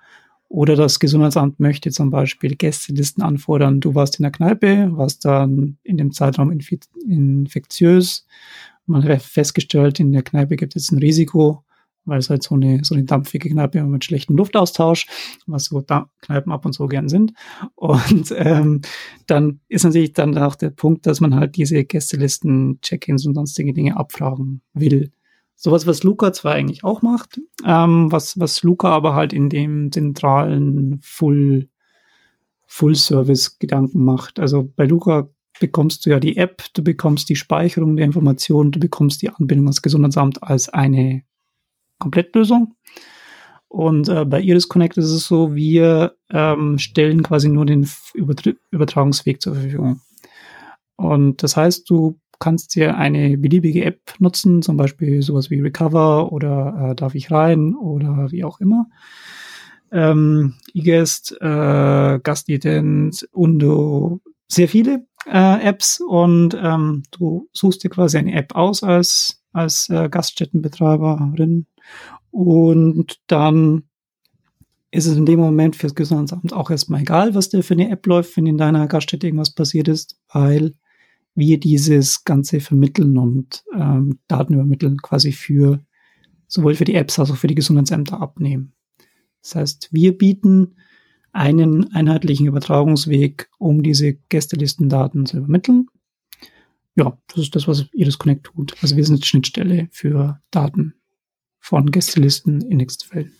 Oder das Gesundheitsamt möchte zum Beispiel Gästelisten anfordern. Du warst in der Kneipe, warst dann in dem Zeitraum infektiös. Man hat festgestellt, in der Kneipe gibt es ein Risiko, weil es halt so eine, so eine dampfige Kneipe mit schlechtem Luftaustausch, was so da Kneipen ab und zu gern sind. Und ähm, dann ist natürlich dann auch der Punkt, dass man halt diese Gästelisten, Check-ins und sonstige Dinge abfragen will. Sowas, was Luca zwar eigentlich auch macht, ähm, was, was Luca aber halt in dem zentralen Full, Full-Service-Gedanken macht. Also bei Luca bekommst du ja die App, du bekommst die Speicherung der Informationen, du bekommst die Anbindung ans Gesundheitsamt als eine Komplettlösung. Und äh, bei Iris Connect ist es so, wir ähm, stellen quasi nur den Übertragungsweg zur Verfügung. Und das heißt, du kannst dir eine beliebige App nutzen, zum Beispiel sowas wie Recover oder äh, Darf ich rein oder wie auch immer. Ähm, eGuest, äh, Gastident, Undo, sehr viele äh, Apps und ähm, du suchst dir quasi eine App aus als, als äh, Gaststättenbetreiberin und dann ist es in dem Moment fürs Gesundheitsamt auch erstmal egal, was der für eine App läuft, wenn in deiner Gaststätte irgendwas passiert ist, weil wir dieses Ganze vermitteln und ähm, Daten übermitteln quasi für sowohl für die Apps als auch für die Gesundheitsämter abnehmen. Das heißt, wir bieten einen einheitlichen Übertragungsweg, um diese Gästelistendaten zu übermitteln. Ja, das ist das, was Iris Connect tut. Also wir sind Schnittstelle für Daten von Gästelisten in Nextfeld.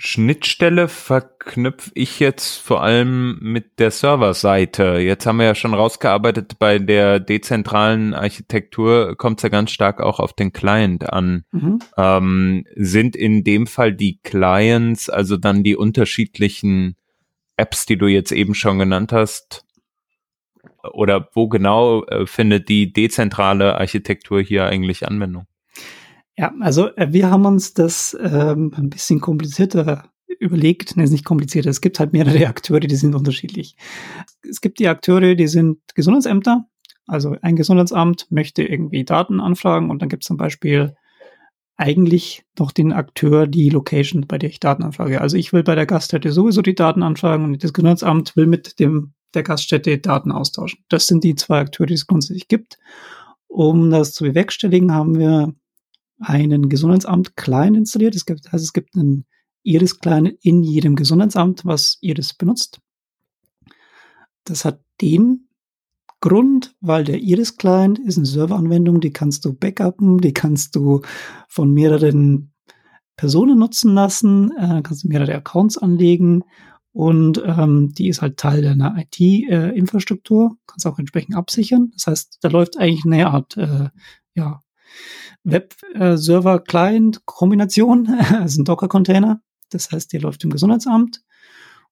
Schnittstelle verknüpfe ich jetzt vor allem mit der Serverseite. Jetzt haben wir ja schon rausgearbeitet, bei der dezentralen Architektur kommt es ja ganz stark auch auf den Client an. Mhm. Ähm, sind in dem Fall die Clients, also dann die unterschiedlichen Apps, die du jetzt eben schon genannt hast, oder wo genau äh, findet die dezentrale Architektur hier eigentlich Anwendung? Ja, also äh, wir haben uns das ähm, ein bisschen komplizierter überlegt. Ne, ist nicht komplizierter. Es gibt halt mehrere [LAUGHS] Akteure, die sind unterschiedlich. Es gibt die Akteure, die sind Gesundheitsämter. Also ein Gesundheitsamt möchte irgendwie Daten anfragen und dann gibt es zum Beispiel eigentlich noch den Akteur, die Location, bei der ich Daten anfrage. Also ich will bei der Gaststätte sowieso die Daten anfragen und das Gesundheitsamt will mit dem der Gaststätte Daten austauschen. Das sind die zwei Akteure, die es grundsätzlich gibt. Um das zu bewerkstelligen, haben wir einen Gesundheitsamt Client installiert. Es gibt, also es gibt einen Iris Client in jedem Gesundheitsamt, was Iris benutzt. Das hat den Grund, weil der Iris Client ist eine Serveranwendung, die kannst du backuppen, die kannst du von mehreren Personen nutzen lassen, äh, kannst du mehrere Accounts anlegen und ähm, die ist halt Teil deiner IT-Infrastruktur, äh, kannst auch entsprechend absichern. Das heißt, da läuft eigentlich eine Art äh, ja, Web-Server-Client-Kombination, [LAUGHS] also ein Docker-Container. Das heißt, der läuft im Gesundheitsamt.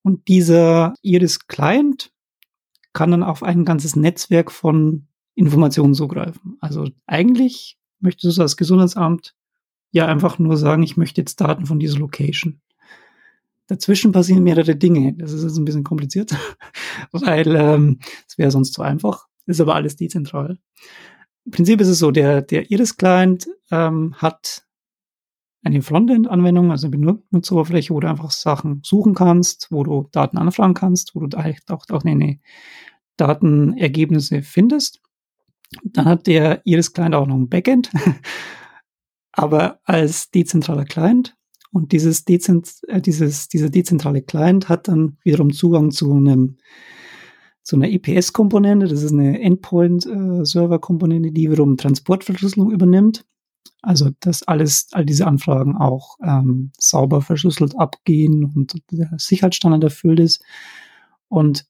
Und dieser Iris-Client kann dann auf ein ganzes Netzwerk von Informationen zugreifen. Also eigentlich möchtest du als Gesundheitsamt ja einfach nur sagen, ich möchte jetzt Daten von dieser Location. Dazwischen passieren mehrere Dinge. Das ist jetzt ein bisschen kompliziert, [LAUGHS] weil ähm, es ähm, wäre sonst zu einfach. Ist aber alles dezentral. Im Prinzip ist es so, der, der Iris-Client ähm, hat eine Frontend-Anwendung, also eine Benutzeroberfläche, wo du einfach Sachen suchen kannst, wo du Daten anfragen kannst, wo du auch, auch eine Datenergebnisse findest. Dann hat der Iris-Client auch noch ein Backend, [LAUGHS] aber als dezentraler Client. Und dieses, Dezent, äh, dieses, dieser dezentrale Client hat dann wiederum Zugang zu einem so eine EPS-Komponente, das ist eine Endpoint-Server-Komponente, die wiederum Transportverschlüsselung übernimmt. Also, dass alles, all diese Anfragen auch ähm, sauber verschlüsselt abgehen und der Sicherheitsstandard erfüllt ist. Und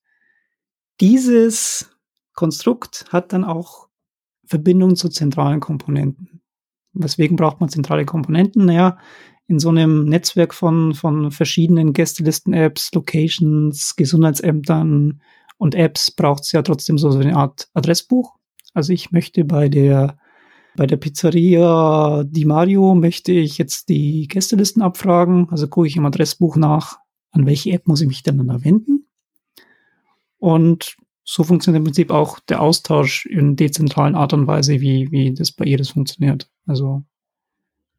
dieses Konstrukt hat dann auch Verbindung zu zentralen Komponenten. Weswegen braucht man zentrale Komponenten? Naja, in so einem Netzwerk von, von verschiedenen Gästelisten-Apps, Locations, Gesundheitsämtern, und Apps braucht es ja trotzdem so eine Art Adressbuch. Also ich möchte bei der bei der Pizzeria Di Mario möchte ich jetzt die Gästelisten abfragen. Also gucke ich im Adressbuch nach, an welche App muss ich mich denn dann wenden. Und so funktioniert im Prinzip auch der Austausch in dezentralen Art und Weise, wie, wie das bei Iris funktioniert. Also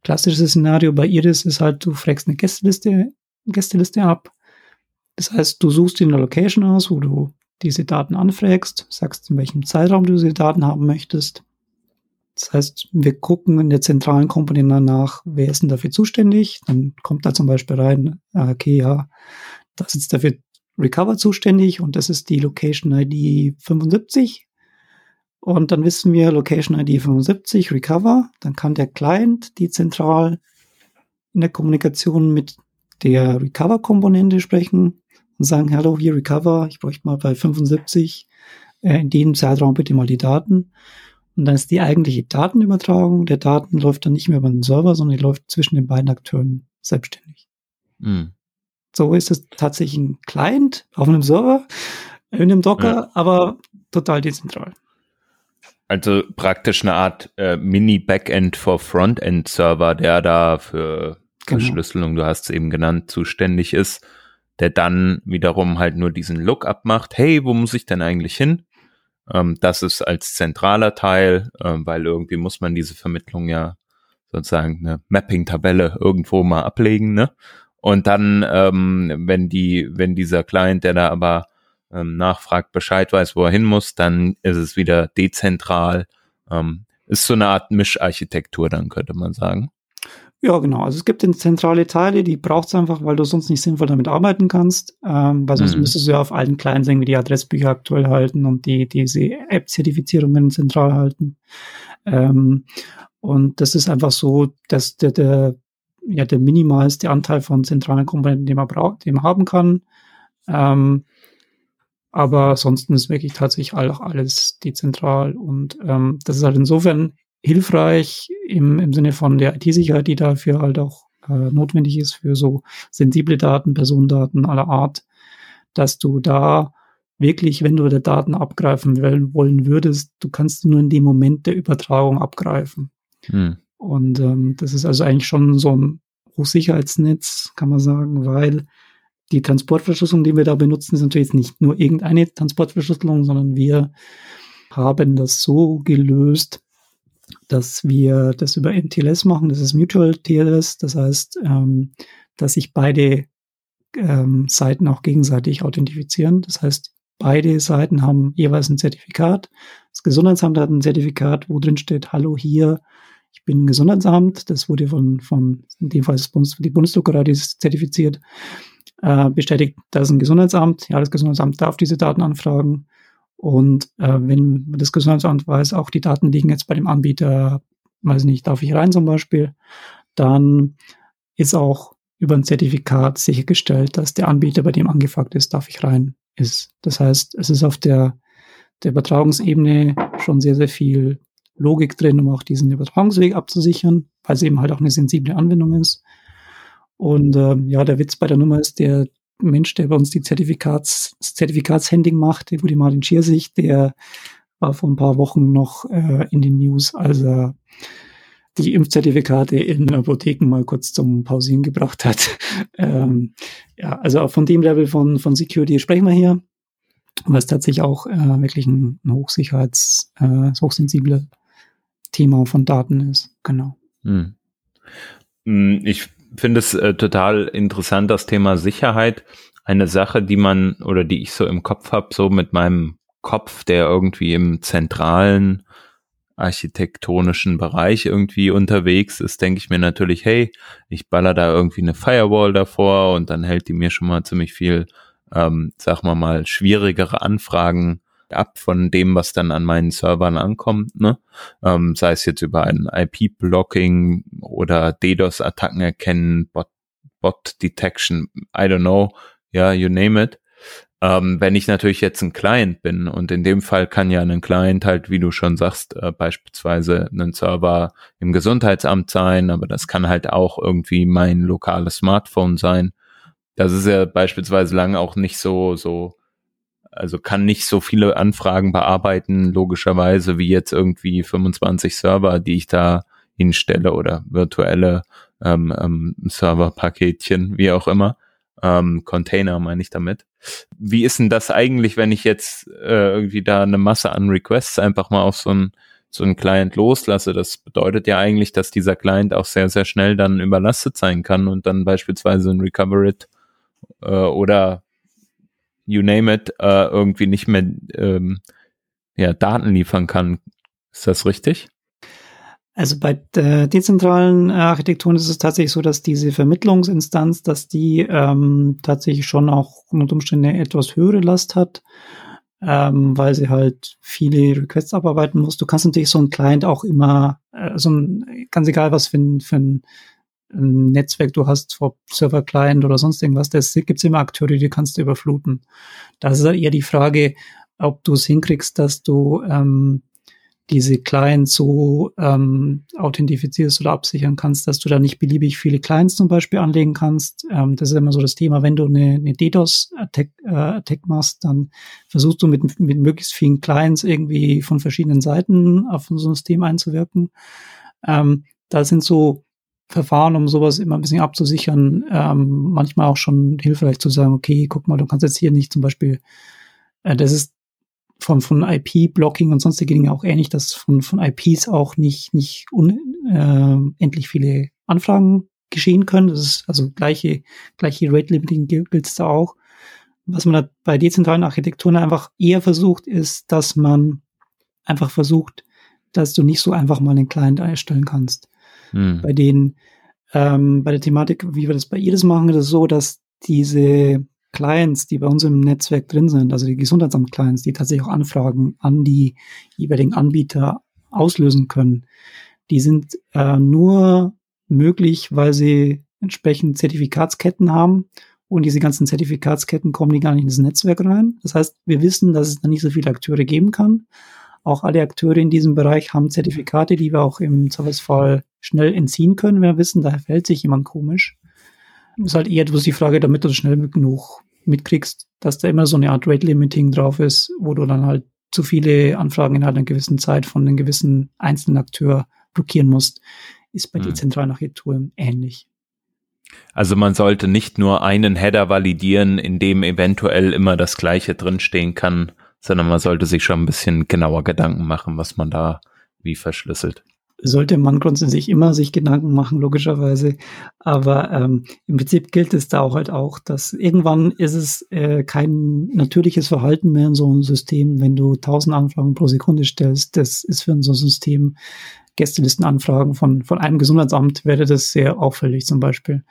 klassisches Szenario bei Iris ist halt, du fragst eine Gästeliste Gästeliste ab. Das heißt, du suchst dir eine Location aus, wo du diese Daten anfragst, sagst, in welchem Zeitraum du diese Daten haben möchtest. Das heißt, wir gucken in der zentralen Komponente nach, wer ist denn dafür zuständig. Dann kommt da zum Beispiel rein, äh, okay, ja, das ist dafür Recover zuständig und das ist die Location ID 75. Und dann wissen wir Location ID 75, Recover. Dann kann der Client die zentral in der Kommunikation mit der Recover-Komponente sprechen und sagen, hallo, hier Recover, ich bräuchte mal bei 75 äh, in dem Zeitraum bitte mal die Daten. Und dann ist die eigentliche Datenübertragung der Daten läuft dann nicht mehr über den Server, sondern die läuft zwischen den beiden Akteuren selbstständig. Mhm. So ist es tatsächlich ein Client auf einem Server, in einem Docker, ja. aber total dezentral. Also praktisch eine Art äh, Mini-Backend for Frontend-Server, der da für genau. Verschlüsselung, du hast es eben genannt, zuständig ist, der dann wiederum halt nur diesen Lookup macht. Hey, wo muss ich denn eigentlich hin? Ähm, das ist als zentraler Teil, äh, weil irgendwie muss man diese Vermittlung ja sozusagen eine Mapping-Tabelle irgendwo mal ablegen, ne? Und dann, ähm, wenn die, wenn dieser Client, der da aber ähm, nachfragt, Bescheid weiß, wo er hin muss, dann ist es wieder dezentral. Ähm, ist so eine Art Mischarchitektur, dann könnte man sagen. Ja, genau. Also es gibt zentrale Teile, die braucht es einfach, weil du sonst nicht sinnvoll damit arbeiten kannst. Ähm, weil sonst mhm. müsstest du ja auf allen kleinen Dingen wie die Adressbücher aktuell halten und die diese App-Zertifizierungen zentral halten. Ähm, und das ist einfach so, dass der, der, ja, der minimalste Anteil von zentralen Komponenten, den man braucht, den man haben kann. Ähm, aber ansonsten ist wirklich tatsächlich auch alles dezentral und ähm, das ist halt insofern hilfreich im, im Sinne von der IT-Sicherheit, die dafür halt auch äh, notwendig ist für so sensible Daten, Personendaten aller Art, dass du da wirklich, wenn du der Daten abgreifen wollen, wollen würdest, du kannst nur in dem Moment der Übertragung abgreifen. Hm. Und ähm, das ist also eigentlich schon so ein Hochsicherheitsnetz, kann man sagen, weil die Transportverschlüsselung, die wir da benutzen, ist natürlich nicht nur irgendeine Transportverschlüsselung, sondern wir haben das so gelöst, dass wir das über MTLS machen. Das ist Mutual TLS. Das heißt, ähm, dass sich beide ähm, Seiten auch gegenseitig authentifizieren. Das heißt, beide Seiten haben jeweils ein Zertifikat. Das Gesundheitsamt hat ein Zertifikat, wo drin steht, hallo hier, ich bin Gesundheitsamt. Das wurde von, von in dem Fall ist die Bundesdruckerei zertifiziert. Äh, bestätigt, das ein Gesundheitsamt. Ja, das Gesundheitsamt darf diese Daten anfragen. Und äh, wenn das Gesundheitsamt weiß, auch die Daten liegen jetzt bei dem Anbieter, weiß nicht, darf ich rein zum Beispiel, dann ist auch über ein Zertifikat sichergestellt, dass der Anbieter, bei dem angefragt ist, darf ich rein ist. Das heißt, es ist auf der, der Übertragungsebene schon sehr, sehr viel Logik drin, um auch diesen Übertragungsweg abzusichern, weil es eben halt auch eine sensible Anwendung ist. Und äh, ja, der Witz bei der Nummer ist, der Mensch, der bei uns die Zertifikats, das Zertifikatshandling macht, der wurde Martin Schiersich, der war vor ein paar Wochen noch äh, in den News, als er die Impfzertifikate in Apotheken mal kurz zum Pausieren gebracht hat. [LAUGHS] ähm, ja, also von dem Level von, von Security sprechen wir hier, es tatsächlich auch äh, wirklich ein, ein Hochsicherheits-, äh, hochsensible Thema von Daten ist. Genau. Hm. hm ich finde es äh, total interessant, das Thema Sicherheit. Eine Sache, die man oder die ich so im Kopf habe, so mit meinem Kopf, der irgendwie im zentralen architektonischen Bereich irgendwie unterwegs ist, denke ich mir natürlich, hey, ich baller da irgendwie eine Firewall davor und dann hält die mir schon mal ziemlich viel, ähm, sag mal mal, schwierigere Anfragen ab von dem, was dann an meinen Servern ankommt, ne? Ähm, sei es jetzt über ein IP-Blocking oder DDoS-Attacken erkennen, Bot, Bot I don't know, ja, you name it. Ähm, wenn ich natürlich jetzt ein Client bin und in dem Fall kann ja ein Client halt, wie du schon sagst, äh, beispielsweise ein Server im Gesundheitsamt sein, aber das kann halt auch irgendwie mein lokales Smartphone sein. Das ist ja beispielsweise lange auch nicht so, so also kann nicht so viele Anfragen bearbeiten, logischerweise, wie jetzt irgendwie 25 Server, die ich da hinstelle oder virtuelle ähm, ähm, Serverpaketchen, wie auch immer. Ähm, Container meine ich damit. Wie ist denn das eigentlich, wenn ich jetzt äh, irgendwie da eine Masse an Requests einfach mal auf so ein so ein Client loslasse? Das bedeutet ja eigentlich, dass dieser Client auch sehr, sehr schnell dann überlastet sein kann und dann beispielsweise ein Recovery äh, oder you name it, äh, irgendwie nicht mehr ähm, ja, Daten liefern kann. Ist das richtig? Also bei der dezentralen Architekturen ist es tatsächlich so, dass diese Vermittlungsinstanz, dass die ähm, tatsächlich schon auch unter Umständen eine etwas höhere Last hat, ähm, weil sie halt viele Requests abarbeiten muss. Du kannst natürlich so ein Client auch immer, äh, so ein, ganz egal was für für ein Netzwerk du hast, ob Server-Client oder sonst irgendwas, das gibt's immer Akteure, die kannst du überfluten. Da ist halt eher die Frage, ob du es hinkriegst, dass du ähm, diese Clients so ähm, authentifizierst oder absichern kannst, dass du da nicht beliebig viele Clients zum Beispiel anlegen kannst. Ähm, das ist immer so das Thema, wenn du eine, eine DDoS-Attack äh, Attack machst, dann versuchst du mit, mit möglichst vielen Clients irgendwie von verschiedenen Seiten auf ein System einzuwirken. Ähm, da sind so Verfahren, um sowas immer ein bisschen abzusichern, ähm, manchmal auch schon hilfreich zu sagen, okay, guck mal, du kannst jetzt hier nicht zum Beispiel, äh, das ist von, von IP-Blocking und sonstige Dinge auch ähnlich, dass von, von IPs auch nicht, nicht unendlich äh, viele Anfragen geschehen können. Das ist also gleiche, gleiche Rate Limiting gilt es da auch. Was man da bei dezentralen Architekturen einfach eher versucht, ist, dass man einfach versucht, dass du nicht so einfach mal einen Client erstellen kannst. Hm. Bei den, ähm, bei der Thematik, wie wir das bei jedes machen, ist es so, dass diese Clients, die bei uns im Netzwerk drin sind, also die Gesundheitsamt-Clients, die tatsächlich auch Anfragen an die jeweiligen Anbieter auslösen können, die sind äh, nur möglich, weil sie entsprechend Zertifikatsketten haben und diese ganzen Zertifikatsketten kommen die gar nicht ins Netzwerk rein. Das heißt, wir wissen, dass es da nicht so viele Akteure geben kann. Auch alle Akteure in diesem Bereich haben Zertifikate, die wir auch im Zweifelsfall schnell entziehen können, wenn wir wissen, da verhält sich jemand komisch. ist halt eher bloß die Frage, damit du schnell genug mitkriegst, dass da immer so eine Art Rate Limiting drauf ist, wo du dann halt zu viele Anfragen in einer gewissen Zeit von einem gewissen einzelnen Akteur blockieren musst, ist bei hm. dezentralen Architekturen ähnlich. Also man sollte nicht nur einen Header validieren, in dem eventuell immer das Gleiche drinstehen kann, sondern man sollte sich schon ein bisschen genauer Gedanken machen, was man da wie verschlüsselt sollte man grundsätzlich immer sich Gedanken machen, logischerweise. Aber ähm, im Prinzip gilt es da auch halt auch, dass irgendwann ist es äh, kein natürliches Verhalten mehr in so einem System, wenn du tausend Anfragen pro Sekunde stellst. Das ist für so ein System Gästelistenanfragen von, von einem Gesundheitsamt wäre das sehr auffällig zum Beispiel.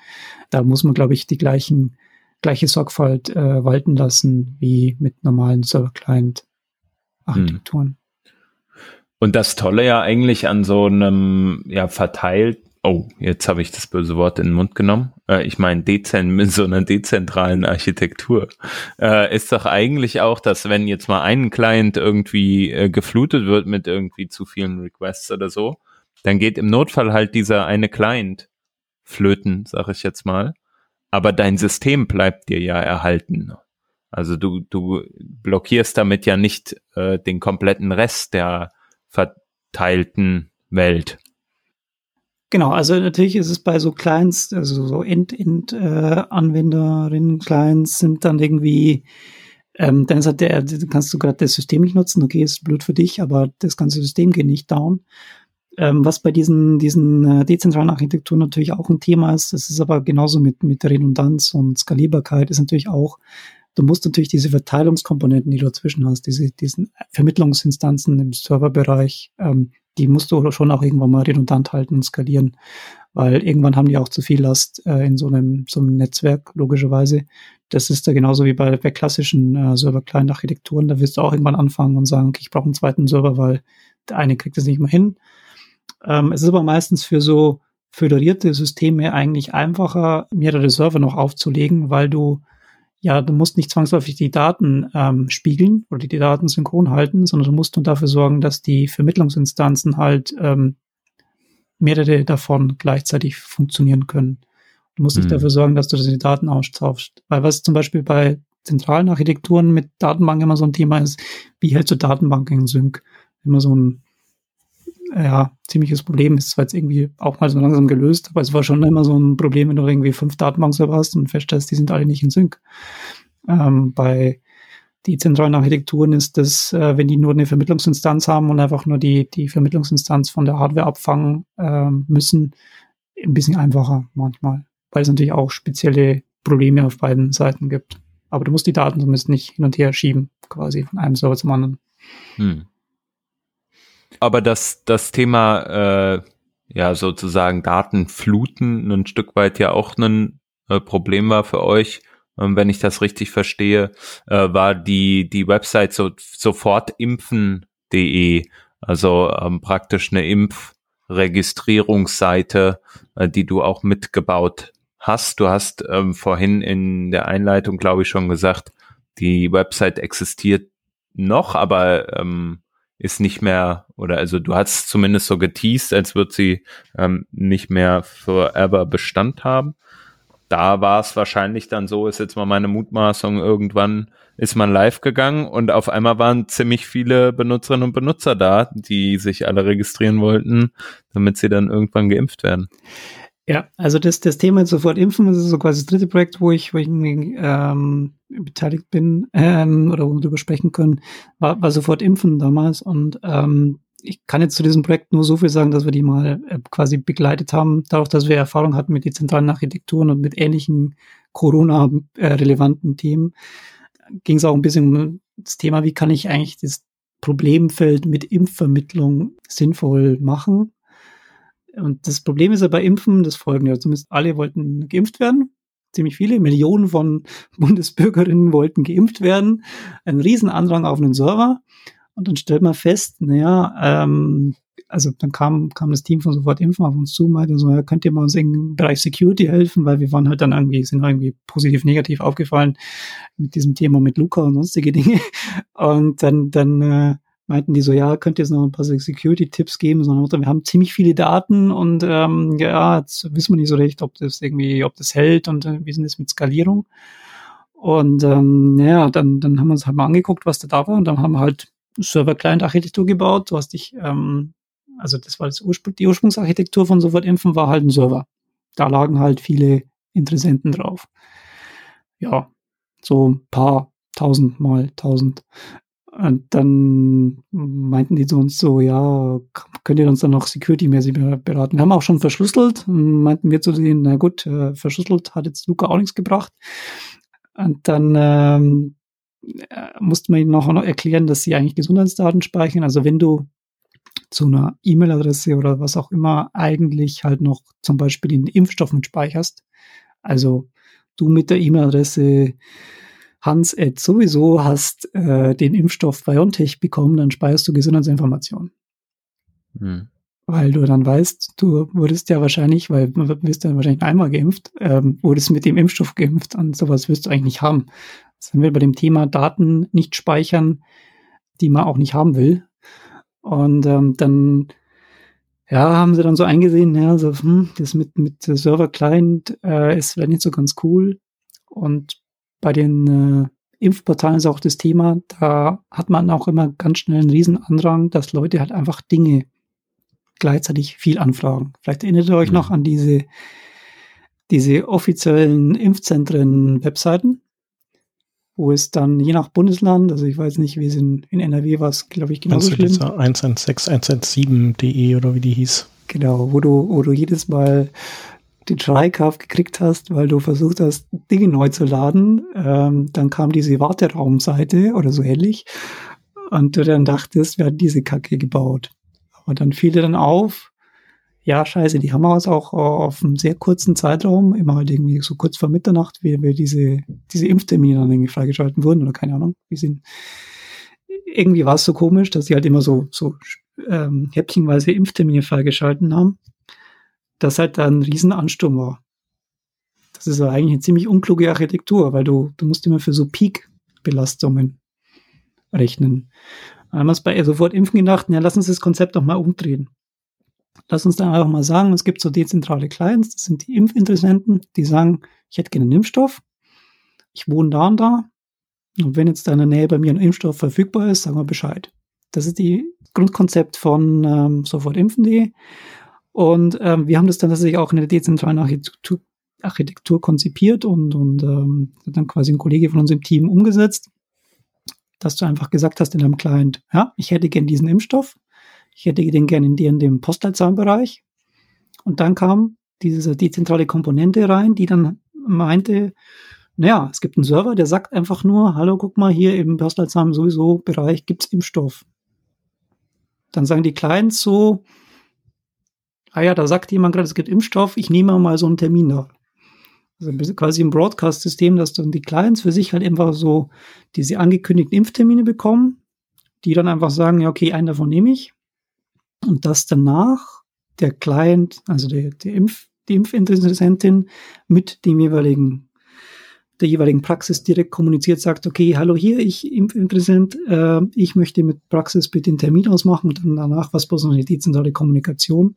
Da muss man, glaube ich, die gleichen, gleiche Sorgfalt äh, walten lassen wie mit normalen Server-Client-Architekturen. Hm. Und das Tolle ja eigentlich an so einem ja verteilt, oh, jetzt habe ich das böse Wort in den Mund genommen. Äh, ich meine dezent mit so einer dezentralen Architektur äh, ist doch eigentlich auch, dass wenn jetzt mal ein Client irgendwie äh, geflutet wird mit irgendwie zu vielen Requests oder so, dann geht im Notfall halt dieser eine Client flöten, sag ich jetzt mal. Aber dein System bleibt dir ja erhalten. Also du, du blockierst damit ja nicht äh, den kompletten Rest der verteilten Welt. Genau, also natürlich ist es bei so Clients, also so End-End-Anwenderinnen, äh, Clients sind dann irgendwie, ähm, dann ist halt der, kannst du gerade das System nicht nutzen, okay, ist blöd für dich, aber das ganze System geht nicht down. Ähm, was bei diesen, diesen äh, dezentralen Architekturen natürlich auch ein Thema ist, das ist aber genauso mit, mit Redundanz und Skalierbarkeit, ist natürlich auch, du musst natürlich diese Verteilungskomponenten, die du dazwischen hast, diese, diesen Vermittlungsinstanzen im Serverbereich, ähm, die musst du schon auch irgendwann mal redundant halten und skalieren, weil irgendwann haben die auch zu viel Last äh, in so einem, so einem Netzwerk, logischerweise. Das ist da genauso wie bei, bei klassischen äh, Server-kleinen Architekturen. Da wirst du auch irgendwann anfangen und sagen, okay, ich brauche einen zweiten Server, weil der eine kriegt es nicht mehr hin. Ähm, es ist aber meistens für so föderierte Systeme eigentlich einfacher, mehrere Server noch aufzulegen, weil du ja, du musst nicht zwangsläufig die Daten ähm, spiegeln oder die Daten synchron halten, sondern du musst nur dafür sorgen, dass die Vermittlungsinstanzen halt ähm, mehrere davon gleichzeitig funktionieren können. Du musst nicht mhm. dafür sorgen, dass du die Daten austauschst. Weil was zum Beispiel bei zentralen Architekturen mit Datenbanken immer so ein Thema ist, wie hältst du Datenbanken in Sync? Immer so ein ja, ziemliches Problem. Ist zwar jetzt irgendwie auch mal so langsam gelöst, aber es war schon immer so ein Problem, wenn du irgendwie fünf Datenbankserver hast und feststellst, die sind alle nicht in Sync. Ähm, bei die zentralen Architekturen ist das, äh, wenn die nur eine Vermittlungsinstanz haben und einfach nur die, die Vermittlungsinstanz von der Hardware abfangen äh, müssen, ein bisschen einfacher manchmal, weil es natürlich auch spezielle Probleme auf beiden Seiten gibt. Aber du musst die Daten zumindest nicht hin und her schieben, quasi von einem Server zum anderen. Hm. Aber das, das Thema, äh, ja, sozusagen Datenfluten ein Stück weit ja auch ein äh, Problem war für euch, ähm, wenn ich das richtig verstehe, äh, war die, die Website so, sofortimpfen.de, also ähm, praktisch eine Impfregistrierungsseite, äh, die du auch mitgebaut hast. Du hast ähm, vorhin in der Einleitung, glaube ich, schon gesagt, die Website existiert noch, aber ähm, ist nicht mehr, oder also du hast zumindest so geteased, als wird sie ähm, nicht mehr forever Bestand haben da war es wahrscheinlich dann so, ist jetzt mal meine Mutmaßung, irgendwann ist man live gegangen und auf einmal waren ziemlich viele Benutzerinnen und Benutzer da, die sich alle registrieren wollten, damit sie dann irgendwann geimpft werden. Ja, also das, das Thema sofort impfen, das ist so quasi das dritte Projekt, wo ich, wo ich ähm, beteiligt bin ähm, oder wo wir darüber sprechen können, war, war sofort impfen damals und ähm, ich kann jetzt zu diesem Projekt nur so viel sagen, dass wir die mal äh, quasi begleitet haben, dadurch, dass wir Erfahrung hatten mit den zentralen Architekturen und mit ähnlichen Corona-relevanten Themen, ging es auch ein bisschen um das Thema, wie kann ich eigentlich das Problemfeld mit Impfvermittlung sinnvoll machen. Und das Problem ist ja bei Impfen das folgende, zumindest alle wollten geimpft werden, ziemlich viele, Millionen von [LAUGHS] Bundesbürgerinnen wollten geimpft werden, ein Riesenandrang auf einen Server. Und dann stellt man fest, naja, ähm, also dann kam, kam das Team von Sofort Impfen auf uns zu, meinte so, ja, könnt ihr mal uns im Bereich Security helfen, weil wir waren halt dann irgendwie, sind irgendwie positiv, negativ aufgefallen mit diesem Thema mit Luca und sonstige Dinge. [LAUGHS] Und dann, dann äh, meinten die so, ja, könnt ihr jetzt noch ein paar Security-Tipps geben, sondern wir haben ziemlich viele Daten und ähm, ja, jetzt wissen wir nicht so recht, ob das irgendwie, ob das hält und äh, wie sind das mit Skalierung. Und ähm, ja, dann, dann haben wir uns halt mal angeguckt, was da da war und dann haben wir halt Server-Client-Architektur gebaut. Du hast dich, ähm, also das war das Urspr die Ursprungsarchitektur von Sofortimpfen war halt ein Server. Da lagen halt viele Interessenten drauf. Ja, so ein paar tausend mal tausend. Und dann meinten die zu uns so, ja, könnt ihr uns dann noch security-mäßig beraten? Wir haben auch schon verschlüsselt, meinten wir zu denen, na gut, äh, verschlüsselt hat jetzt Luca auch nichts gebracht. Und dann ähm, äh, musste man ihnen noch, noch erklären, dass sie eigentlich Gesundheitsdaten speichern. Also wenn du zu einer E-Mail-Adresse oder was auch immer eigentlich halt noch zum Beispiel den Impfstoff mit speicherst. Also du mit der E-Mail-Adresse Hans sowieso hast äh, den Impfstoff BioNTech bekommen, dann speicherst du Gesundheitsinformationen. Hm. Weil du dann weißt, du wurdest ja wahrscheinlich, weil du wirst ja wahrscheinlich einmal geimpft, ähm, wurdest mit dem Impfstoff geimpft und sowas wirst du eigentlich nicht haben sind wir bei dem Thema Daten nicht speichern, die man auch nicht haben will. Und ähm, dann ja, haben sie dann so eingesehen, ja, so, hm, das mit, mit Server-Client äh, ist vielleicht nicht so ganz cool. Und bei den äh, Impfportalen ist auch das Thema, da hat man auch immer ganz schnell einen riesen Andrang, dass Leute halt einfach Dinge gleichzeitig viel anfragen. Vielleicht erinnert ihr euch mhm. noch an diese, diese offiziellen Impfzentren-Webseiten wo es dann je nach Bundesland, also ich weiß nicht, wie es in, in NRW war, glaube ich, genauso schlimm. 116, 117.de oder wie die hieß. Genau, wo du, wo du jedes Mal den Schreikauf gekriegt hast, weil du versucht hast, Dinge neu zu laden. Ähm, dann kam diese Warteraumseite oder so ähnlich. Und du dann dachtest, wir hatten diese Kacke gebaut. Aber dann fiel dir dann auf, ja, scheiße, die haben wir uns auch auf einem sehr kurzen Zeitraum, immer halt irgendwie so kurz vor Mitternacht, wie, wie diese, diese Impftermine dann irgendwie freigeschalten wurden oder keine Ahnung, wie sind. Irgendwie war es so komisch, dass sie halt immer so, so ähm, häppchenweise Impftermine freigeschalten haben, dass halt da ein Riesenansturm war. Das ist eigentlich eine ziemlich unkluge Architektur, weil du, du musst immer für so Peak-Belastungen rechnen. Dann haben wir es bei sofort impfen gedacht, ja, lass uns das Konzept doch mal umdrehen. Lass uns dann einfach mal sagen, es gibt so dezentrale Clients, das sind die Impfinteressenten, die sagen, ich hätte gerne einen Impfstoff, ich wohne da und da, und wenn jetzt da in der Nähe bei mir ein Impfstoff verfügbar ist, sagen wir Bescheid. Das ist die Grundkonzept von ähm, sofortimpfen.de. Und ähm, wir haben das dann tatsächlich auch in der dezentralen Architektur, Architektur konzipiert und, und ähm, dann quasi ein Kollege von uns im Team umgesetzt, dass du einfach gesagt hast in deinem Client, ja, ich hätte gern diesen Impfstoff ich hätte den gerne in, in dem Postleitzahlenbereich. Und dann kam diese dezentrale Komponente rein, die dann meinte, naja, es gibt einen Server, der sagt einfach nur, hallo, guck mal, hier im Postleitzahl sowieso Bereich gibt's Impfstoff. Dann sagen die Clients so, ah ja, da sagt jemand gerade, es gibt Impfstoff, ich nehme mal so einen Termin da. Also quasi ein Broadcast-System, dass dann die Clients für sich halt einfach so diese angekündigten Impftermine bekommen, die dann einfach sagen, ja, okay, einen davon nehme ich. Und dass danach der Client, also der, der Impf, die Impfinteressentin mit dem jeweiligen der jeweiligen Praxis direkt kommuniziert, sagt, okay, hallo hier, ich Impfinteressent, äh, ich möchte mit Praxis bitte den Termin ausmachen und dann danach was eine dezentrale Kommunikation,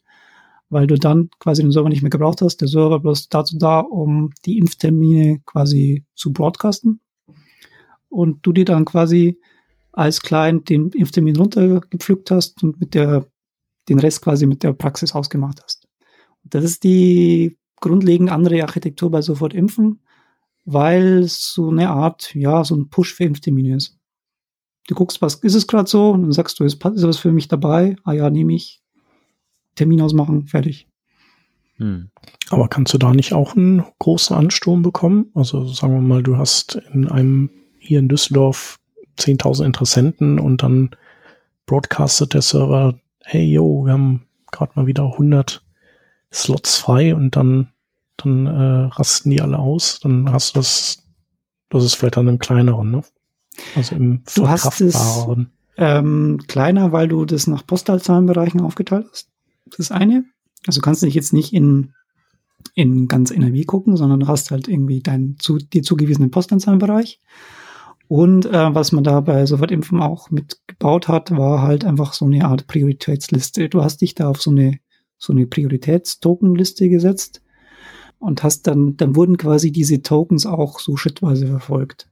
weil du dann quasi den Server nicht mehr gebraucht hast. Der Server bloß dazu da, um die Impftermine quasi zu broadcasten und du dir dann quasi als Client den Impftermin runtergepflückt hast und mit der den Rest quasi mit der Praxis ausgemacht hast. Das ist die grundlegend andere Architektur bei Sofort Impfen, weil es so eine Art, ja, so ein Push für Impftermine ist. Du guckst, was ist es gerade so, und dann sagst du, ist, ist was für mich dabei? Ah ja, nehme ich. Termin ausmachen, fertig. Hm. Aber kannst du da nicht auch einen großen Ansturm bekommen? Also sagen wir mal, du hast in einem hier in Düsseldorf 10.000 Interessenten und dann broadcastet der Server hey yo, wir haben gerade mal wieder 100 Slots frei und dann, dann äh, rasten die alle aus, dann hast du das, das ist vielleicht dann im kleineren, ne? Also im du hast es ähm, kleiner, weil du das nach Postleitzahlenbereichen aufgeteilt hast. Das eine. Also kannst du dich jetzt nicht in, in ganz NRW gucken, sondern hast halt irgendwie deinen zu, dir zugewiesenen Postleitzahlenbereich. Und äh, was man da bei Sofortimpfen auch mitgebaut hat, war halt einfach so eine Art Prioritätsliste. Du hast dich da auf so eine, so eine Prioritätstokenliste gesetzt und hast dann, dann wurden quasi diese Tokens auch so schrittweise verfolgt.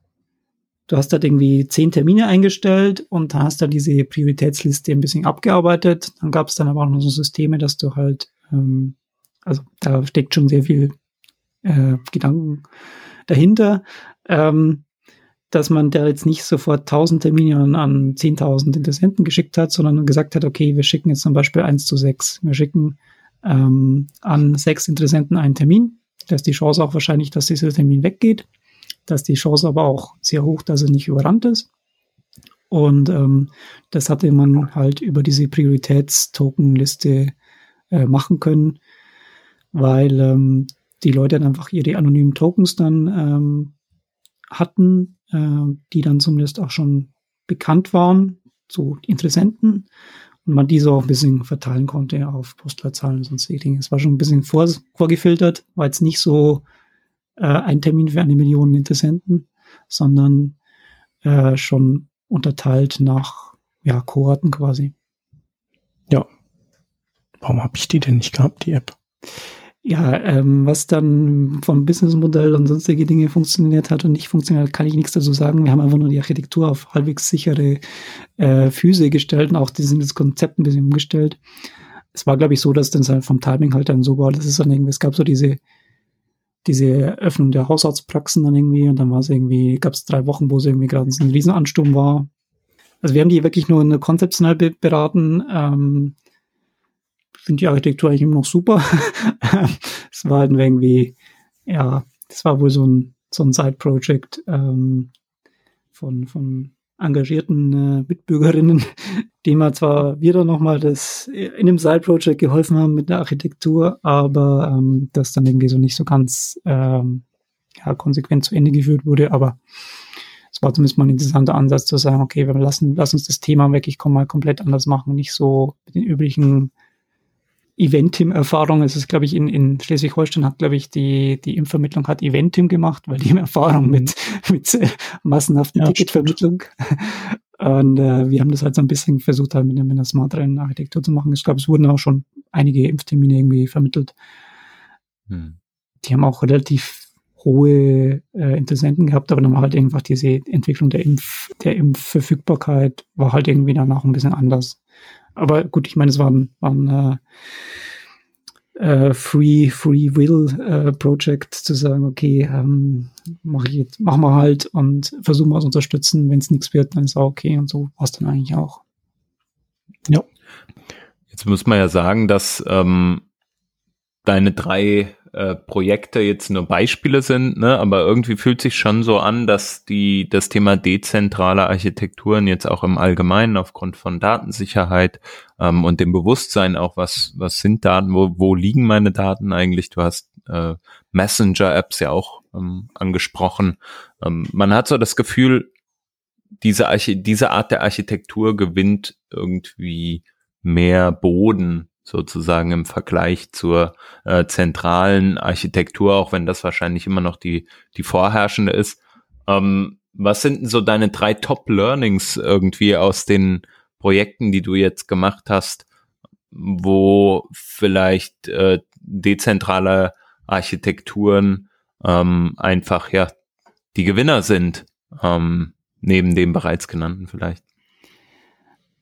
Du hast da irgendwie zehn Termine eingestellt und hast da diese Prioritätsliste ein bisschen abgearbeitet. Dann gab es dann aber auch noch so Systeme, dass du halt, ähm, also da steckt schon sehr viel äh, Gedanken dahinter. Ähm, dass man da jetzt nicht sofort 1000 Termine an, an 10.000 Interessenten geschickt hat, sondern gesagt hat, okay, wir schicken jetzt zum Beispiel 1 zu 6. Wir schicken ähm, an sechs Interessenten einen Termin. Da ist die Chance auch wahrscheinlich, dass dieser Termin weggeht. Da ist die Chance aber auch sehr hoch, dass er nicht überrannt ist. Und ähm, das hatte man halt über diese Prioritätstokenliste äh, machen können, weil ähm, die Leute dann einfach ihre anonymen Tokens dann ähm, hatten äh, die dann zumindest auch schon bekannt waren, zu Interessenten, und man diese auch ein bisschen verteilen konnte auf Postleitzahlen und sonstige Dinge. Es war schon ein bisschen vor, vorgefiltert, war jetzt nicht so äh, ein Termin für eine Million Interessenten, sondern äh, schon unterteilt nach ja, Kohorten quasi. Ja. Warum habe ich die denn nicht gehabt, die App? Ja, ähm, was dann vom Businessmodell und sonstige Dinge funktioniert hat und nicht funktioniert hat, kann ich nichts dazu sagen. Wir haben einfach nur die Architektur auf halbwegs sichere äh, Füße gestellt und auch dieses Konzept ein bisschen umgestellt. Es war, glaube ich, so, dass das halt vom Timing halt dann so war, dass es dann irgendwie, es gab so diese, diese Öffnung der Hausarztpraxen dann irgendwie und dann war es irgendwie, gab es drei Wochen, wo es irgendwie gerade ein Riesenansturm war. Also wir haben die wirklich nur konzeptionell beraten. Ähm, finde die Architektur eigentlich immer noch super. [LAUGHS] es war halt irgendwie, ja, das war wohl so ein, so ein Side-Project ähm, von, von engagierten äh, Mitbürgerinnen, [LAUGHS] denen wir zwar wieder nochmal das in dem Side-Project geholfen haben mit der Architektur, aber ähm, das dann irgendwie so nicht so ganz ähm, ja, konsequent zu Ende geführt wurde, aber es war zumindest mal ein interessanter Ansatz zu sagen, okay, wir lassen, lass uns das Thema wirklich mal komplett anders machen, nicht so mit den üblichen Eventim-Erfahrung. Es ist, glaube ich, in, in Schleswig-Holstein hat, glaube ich, die, die Impfvermittlung hat Eventim gemacht, weil die haben Erfahrung mhm. mit, [LAUGHS] mit äh, massenhaften ja, Ticketvermittlung. Und äh, wir haben das halt so ein bisschen versucht, halt mit, mit einer smarteren Architektur zu machen. Ich glaube, es wurden auch schon einige Impftermine irgendwie vermittelt. Hm. Die haben auch relativ hohe äh, Interessenten gehabt, aber dann war halt einfach diese Entwicklung der Impf, der Impfverfügbarkeit war halt irgendwie danach ein bisschen anders. Aber gut, ich meine, es war ein, war ein äh, äh, Free, Free Will äh, Project zu sagen, okay, ähm, mach ich jetzt, machen wir halt und versuchen wir es unterstützen. Wenn es nichts wird, dann ist auch okay und so war es dann eigentlich auch. Ja. Jetzt muss man ja sagen, dass ähm, deine drei äh, Projekte jetzt nur Beispiele sind, ne, aber irgendwie fühlt sich schon so an, dass die das Thema dezentrale Architekturen jetzt auch im Allgemeinen aufgrund von Datensicherheit ähm, und dem Bewusstsein auch, was was sind Daten, wo, wo liegen meine Daten eigentlich? Du hast äh, Messenger-Apps ja auch ähm, angesprochen. Ähm, man hat so das Gefühl, diese, Archi diese Art der Architektur gewinnt irgendwie mehr Boden sozusagen im Vergleich zur äh, zentralen Architektur, auch wenn das wahrscheinlich immer noch die, die vorherrschende ist. Ähm, was sind denn so deine drei Top-Learnings irgendwie aus den Projekten, die du jetzt gemacht hast, wo vielleicht äh, dezentrale Architekturen ähm, einfach ja die Gewinner sind, ähm, neben dem bereits genannten vielleicht?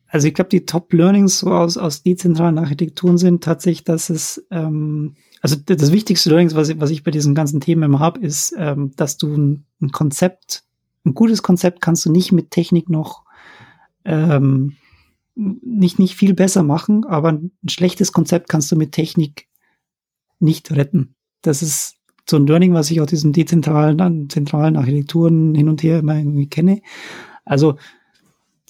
Also ich glaube, die Top-Learnings so aus, aus dezentralen Architekturen sind tatsächlich, dass es, ähm, also das wichtigste Learnings, was ich, was ich bei diesen ganzen Themen immer habe, ist, ähm, dass du ein, ein, Konzept, ein gutes Konzept kannst du nicht mit Technik noch ähm, nicht, nicht viel besser machen, aber ein schlechtes Konzept kannst du mit Technik nicht retten. Das ist so ein Learning, was ich aus diesen dezentralen, zentralen Architekturen hin und her immer irgendwie kenne. Also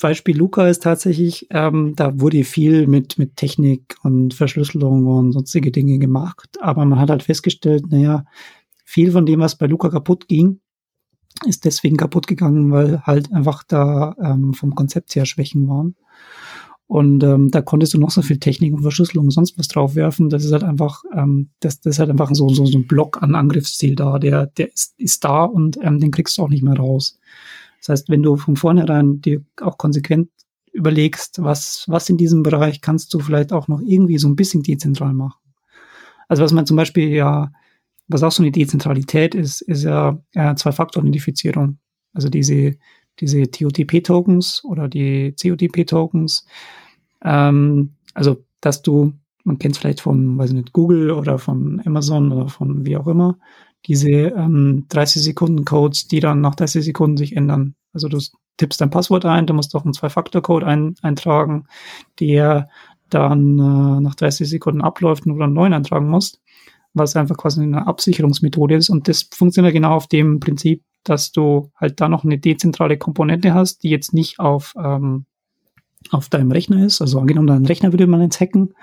Beispiel Luca ist tatsächlich, ähm, da wurde viel mit, mit Technik und Verschlüsselung und sonstige Dinge gemacht. Aber man hat halt festgestellt, naja, viel von dem, was bei Luca kaputt ging, ist deswegen kaputt gegangen, weil halt einfach da ähm, vom Konzept her Schwächen waren. Und ähm, da konntest du noch so viel Technik und Verschlüsselung und sonst was draufwerfen. Das ist halt einfach, ähm, das, das ist halt einfach so, so, so ein Block an Angriffsziel da. Der, der ist, ist da und ähm, den kriegst du auch nicht mehr raus. Das heißt, wenn du von vornherein dir auch konsequent überlegst, was, was in diesem Bereich kannst du vielleicht auch noch irgendwie so ein bisschen dezentral machen. Also was man zum Beispiel ja, was auch so eine Dezentralität ist, ist ja äh, Zwei-Faktor-Identifizierung. Also diese, diese TOTP-Tokens oder die COTP-Tokens. Ähm, also, dass du, man kennt es vielleicht von, weiß nicht, Google oder von Amazon oder von wie auch immer, diese ähm, 30 Sekunden Codes, die dann nach 30 Sekunden sich ändern. Also du tippst dein Passwort ein, du musst doch einen Zwei-Faktor-Code ein, eintragen, der dann äh, nach 30 Sekunden abläuft und du dann neuen eintragen musst, was einfach quasi eine Absicherungsmethode ist. Und das funktioniert genau auf dem Prinzip, dass du halt da noch eine dezentrale Komponente hast, die jetzt nicht auf, ähm, auf deinem Rechner ist. Also angenommen, dein Rechner würde man jetzt hacken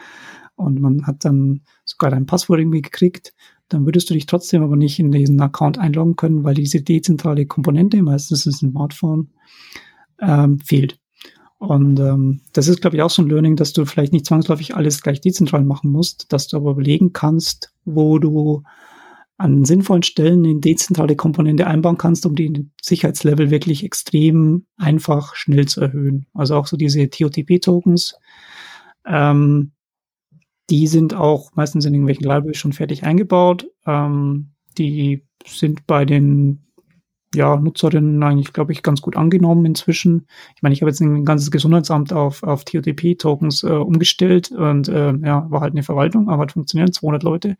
und man hat dann sogar dein Passwort irgendwie gekriegt dann würdest du dich trotzdem aber nicht in diesen Account einloggen können, weil diese dezentrale Komponente, meistens ein Smartphone, ähm, fehlt. Und ähm, das ist, glaube ich, auch so ein Learning, dass du vielleicht nicht zwangsläufig alles gleich dezentral machen musst, dass du aber überlegen kannst, wo du an sinnvollen Stellen eine dezentrale Komponente einbauen kannst, um den Sicherheitslevel wirklich extrem einfach schnell zu erhöhen. Also auch so diese TOTP-Tokens. Ähm, die sind auch meistens in irgendwelchen Libraries schon fertig eingebaut. Ähm, die sind bei den ja, Nutzerinnen eigentlich, glaube ich, ganz gut angenommen inzwischen. Ich meine, ich habe jetzt ein ganzes Gesundheitsamt auf, auf TOTP-Tokens äh, umgestellt und äh, ja, war halt eine Verwaltung, aber hat funktioniert, 200 Leute.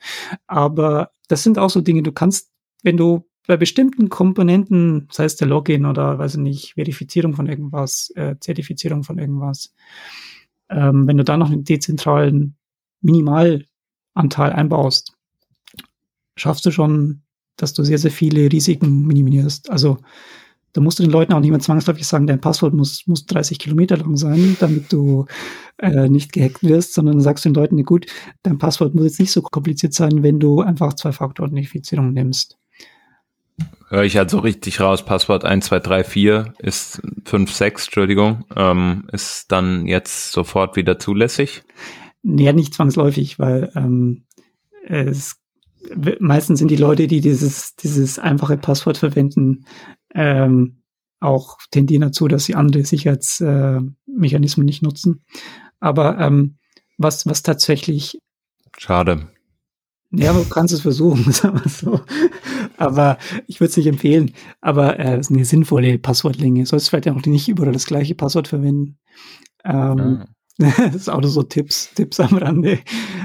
Aber das sind auch so Dinge, du kannst, wenn du bei bestimmten Komponenten, sei es der Login oder, weiß ich nicht, Verifizierung von irgendwas, äh, Zertifizierung von irgendwas, ähm, wenn du da noch einen dezentralen Minimalanteil einbaust, schaffst du schon, dass du sehr, sehr viele Risiken minimierst. Also da musst du den Leuten auch nicht mehr zwangsläufig sagen, dein Passwort muss, muss 30 Kilometer lang sein, damit du äh, nicht gehackt wirst, sondern sagst du den Leuten, gut, dein Passwort muss jetzt nicht so kompliziert sein, wenn du einfach Zwei-Faktor-Authentifizierung nimmst. Höre ich halt so richtig raus, Passwort 1234 ist 56, Entschuldigung, ähm, ist dann jetzt sofort wieder zulässig? Ja, nicht zwangsläufig, weil ähm, es meistens sind die Leute, die dieses, dieses einfache Passwort verwenden, ähm, auch tendieren dazu, dass sie andere Sicherheitsmechanismen äh, nicht nutzen. Aber ähm, was, was tatsächlich. Schade. Ja, du kannst es versuchen, [LAUGHS] sagen wir so. Aber ich würde es nicht empfehlen. Aber äh, es ist eine sinnvolle Passwortlänge. Sollst vielleicht auch nicht überall das gleiche Passwort verwenden. Ähm, ja. [LAUGHS] das ist auch nur so Tipps, Tipps am Rande.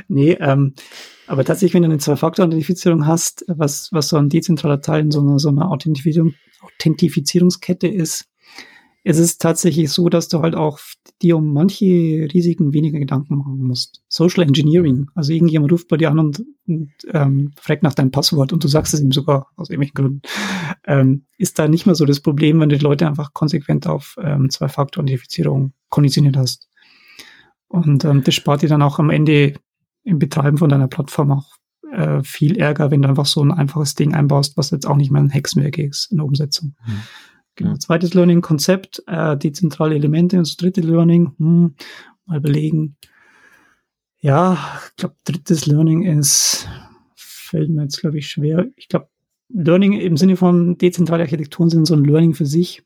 Nee, ähm, aber tatsächlich, wenn du eine Zwei-Faktor-Authentifizierung hast, was, was so ein dezentraler Teil in so einer, so einer Authentifizierung, Authentifizierungskette ist, es ist tatsächlich so, dass du halt auch dir um manche Risiken weniger Gedanken machen musst. Social Engineering, also irgendjemand ruft bei dir an und, und ähm, fragt nach deinem Passwort und du sagst es ihm sogar aus irgendwelchen Gründen, ähm, ist da nicht mehr so das Problem, wenn du die Leute einfach konsequent auf ähm, Zwei-Faktor-Identifizierung konditioniert hast. Und ähm, das spart dir dann auch am Ende im Betreiben von deiner Plattform auch äh, viel Ärger, wenn du einfach so ein einfaches Ding einbaust, was jetzt auch nicht mehr ein Hexenwerk ist in der Umsetzung. Mhm. Genau. Zweites Learning-Konzept, äh, dezentrale Elemente. Und das dritte Learning, hm, mal überlegen. Ja, ich glaube, drittes Learning ist, fällt mir jetzt, glaube ich, schwer. Ich glaube, Learning im Sinne von dezentrale Architekturen sind so ein Learning für sich.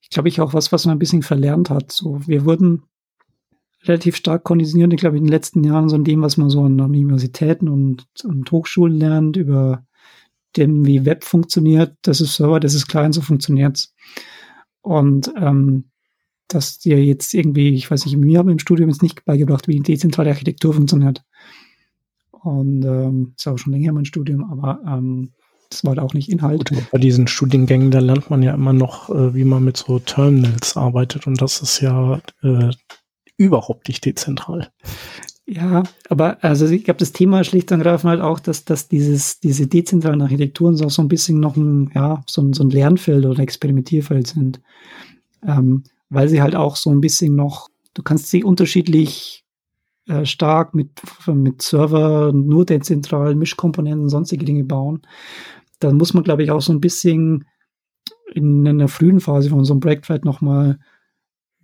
Ich glaube, ich auch was, was man ein bisschen verlernt hat. So, wir wurden relativ stark konditioniert, glaube ich, in den letzten Jahren so in dem, was man so an Universitäten und, und Hochschulen lernt, über dem, wie Web funktioniert, das ist Server, das ist klein, so funktioniert's. Und ähm, dass dir jetzt irgendwie, ich weiß nicht, mir haben im Studium jetzt nicht beigebracht, wie dezentrale Architektur funktioniert. Und ähm, ist auch schon länger mein Studium, aber ähm, das war da auch nicht Inhalt. Gut, bei diesen Studiengängen, da lernt man ja immer noch, äh, wie man mit so Terminals arbeitet und das ist ja äh, überhaupt nicht dezentral. Ja, aber also ich glaube, das Thema schlicht und ergreifend halt auch, dass, dass dieses, diese dezentralen Architekturen so, so ein bisschen noch ein, ja, so so ein Lernfeld oder Experimentierfeld sind. Ähm, weil sie halt auch so ein bisschen noch, du kannst sie unterschiedlich äh, stark mit, mit Server, nur dezentralen Mischkomponenten, sonstige Dinge bauen. Dann muss man, glaube ich, auch so ein bisschen in einer frühen Phase von so einem Projekt vielleicht nochmal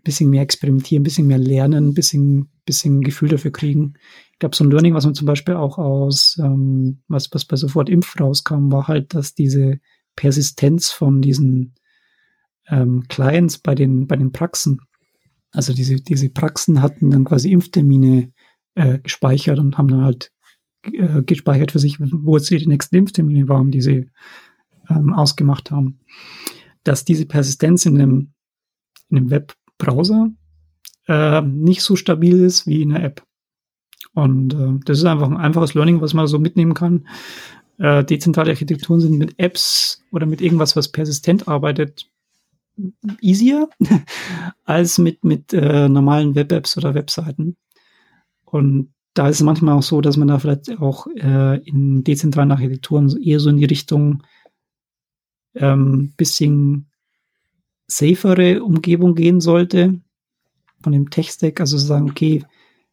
bisschen mehr experimentieren, bisschen mehr lernen, bisschen bisschen Gefühl dafür kriegen. Ich glaube, so ein Learning, was man zum Beispiel auch aus, ähm, was, was bei sofort Impf rauskam, war halt, dass diese Persistenz von diesen ähm, Clients bei den, bei den Praxen, also diese, diese Praxen hatten dann quasi Impftermine äh, gespeichert und haben dann halt äh, gespeichert für sich, wo jetzt die nächsten Impftermine waren, die sie ähm, ausgemacht haben. Dass diese Persistenz in einem, in einem Webbrowser äh, nicht so stabil ist wie in der App. Und äh, das ist einfach ein einfaches Learning, was man so mitnehmen kann. Äh, dezentrale Architekturen sind mit Apps oder mit irgendwas, was persistent arbeitet, easier [LAUGHS] als mit, mit äh, normalen Web-Apps oder Webseiten. Und da ist es manchmal auch so, dass man da vielleicht auch äh, in dezentralen Architekturen eher so in die Richtung ähm, bisschen safere Umgebung gehen sollte, von dem Tech-Stack, also sagen, okay,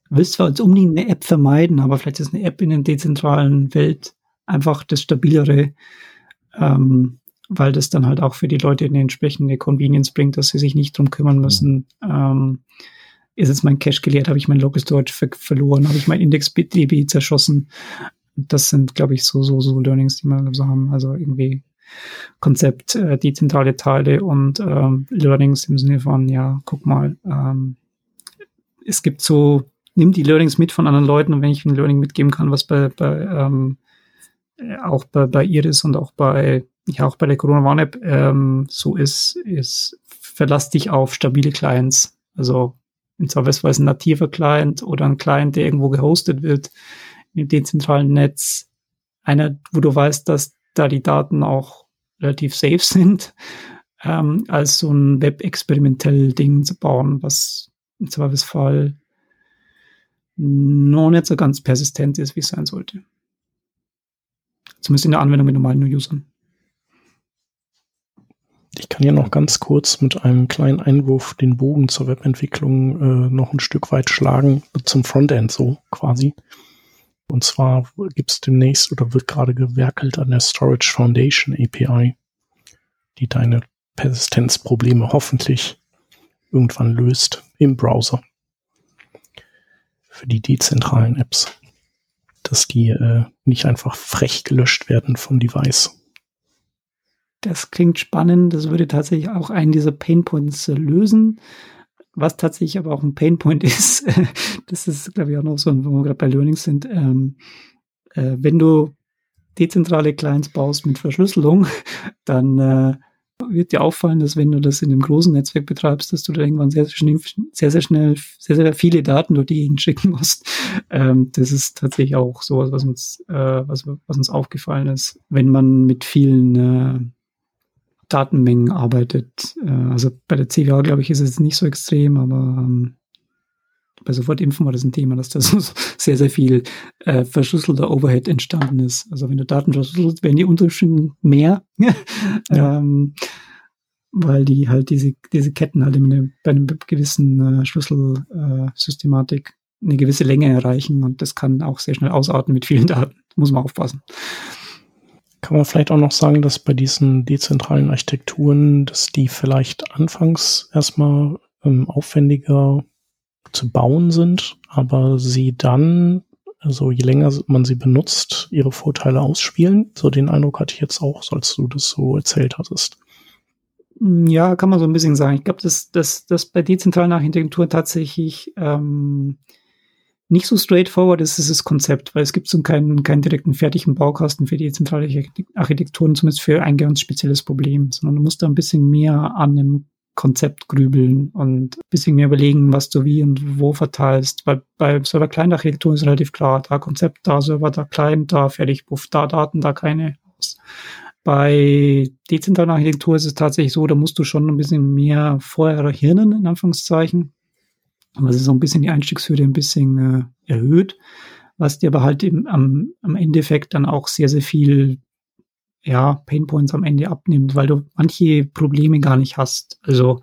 willst zwar als unbedingt eine App vermeiden, aber vielleicht ist eine App in der dezentralen Welt einfach das stabilere, ähm, weil das dann halt auch für die Leute eine entsprechende Convenience bringt, dass sie sich nicht drum kümmern müssen. Ähm, ist jetzt mein Cache geleert, habe ich mein Local Storage ver verloren, habe ich mein Index-DB zerschossen. Das sind, glaube ich, so, so, so Learnings, die wir so haben. Also irgendwie Konzept, äh, dezentrale Teile und ähm, Learnings im Sinne von, ja, guck mal, ähm, es gibt so, nimm die Learnings mit von anderen Leuten und wenn ich ein Learning mitgeben kann, was bei, bei ähm, auch bei, bei Iris und auch bei, ja, auch bei der Corona One App ähm, so ist, ist, verlass dich auf stabile Clients. Also in Zweifelsfall ein nativer Client oder ein Client, der irgendwo gehostet wird, im dezentralen Netz. Einer, wo du weißt, dass da die Daten auch relativ safe sind, [LAUGHS] ähm, als so ein web-experimentell Ding zu bauen, was im Zweifelsfall noch nicht so ganz persistent ist, wie es sein sollte. Zumindest in der Anwendung mit normalen Usern. Ich kann hier noch ganz kurz mit einem kleinen Einwurf den Bogen zur Webentwicklung äh, noch ein Stück weit schlagen, zum Frontend so quasi. Und zwar gibt es demnächst oder wird gerade gewerkelt an der Storage Foundation API, die deine Persistenzprobleme hoffentlich irgendwann löst im Browser. Für die dezentralen Apps. Dass die äh, nicht einfach frech gelöscht werden vom Device. Das klingt spannend. Das würde tatsächlich auch einen dieser Painpoints äh, lösen. Was tatsächlich aber auch ein Painpoint [LAUGHS] ist, das ist, glaube ich, auch noch so, wo wir gerade bei Learnings sind, ähm, äh, wenn du dezentrale Clients baust mit Verschlüsselung, [LAUGHS] dann äh, wird dir auffallen, dass wenn du das in einem großen Netzwerk betreibst, dass du da irgendwann sehr, sehr schnell, sehr, sehr schnell, sehr, sehr viele Daten durch die Gegend schicken musst. Ähm, das ist tatsächlich auch sowas, was uns, äh, was, was uns aufgefallen ist, wenn man mit vielen äh, Datenmengen arbeitet. Äh, also bei der CWA, glaube ich, ist es nicht so extrem, aber ähm, bei Sofortimpfen war das ein Thema, dass da [LAUGHS] so sehr, sehr viel äh, verschlüsselter Overhead entstanden ist. Also wenn du Daten verschlüsselst, werden die Unterschiede mehr, [LAUGHS] ja. ähm, weil die halt diese, diese Ketten halt eine, bei einem gewissen äh, Schlüsselsystematik äh, eine gewisse Länge erreichen und das kann auch sehr schnell ausarten mit vielen Daten. Da muss man aufpassen. Kann man vielleicht auch noch sagen, dass bei diesen dezentralen Architekturen, dass die vielleicht anfangs erstmal ähm, aufwendiger zu bauen sind, aber sie dann, also je länger man sie benutzt, ihre Vorteile ausspielen. So den Eindruck hatte ich jetzt auch, als du das so erzählt hattest. Ja, kann man so ein bisschen sagen. Ich glaube, dass, dass, dass bei dezentralen Architekturen tatsächlich ähm, nicht so straightforward ist, ist das Konzept, weil es gibt so keinen, keinen direkten fertigen Baukasten für dezentrale Architekturen, zumindest für ein ganz spezielles Problem, sondern du musst da ein bisschen mehr an dem Konzept grübeln und ein bisschen mehr überlegen, was du wie und wo verteilst. Weil bei Server-Client-Architektur ist relativ klar, da Konzept, da Server, da Client, da fertig, Buff, da Daten, da keine. Bei dezentraler Architektur ist es tatsächlich so, da musst du schon ein bisschen mehr vorher hirnen, in Anführungszeichen. Aber es ist so ein bisschen die Einstiegshürde ein bisschen äh, erhöht, was dir aber halt im, am, am Endeffekt dann auch sehr, sehr viel ja, Painpoints am Ende abnimmt, weil du manche Probleme gar nicht hast. Also,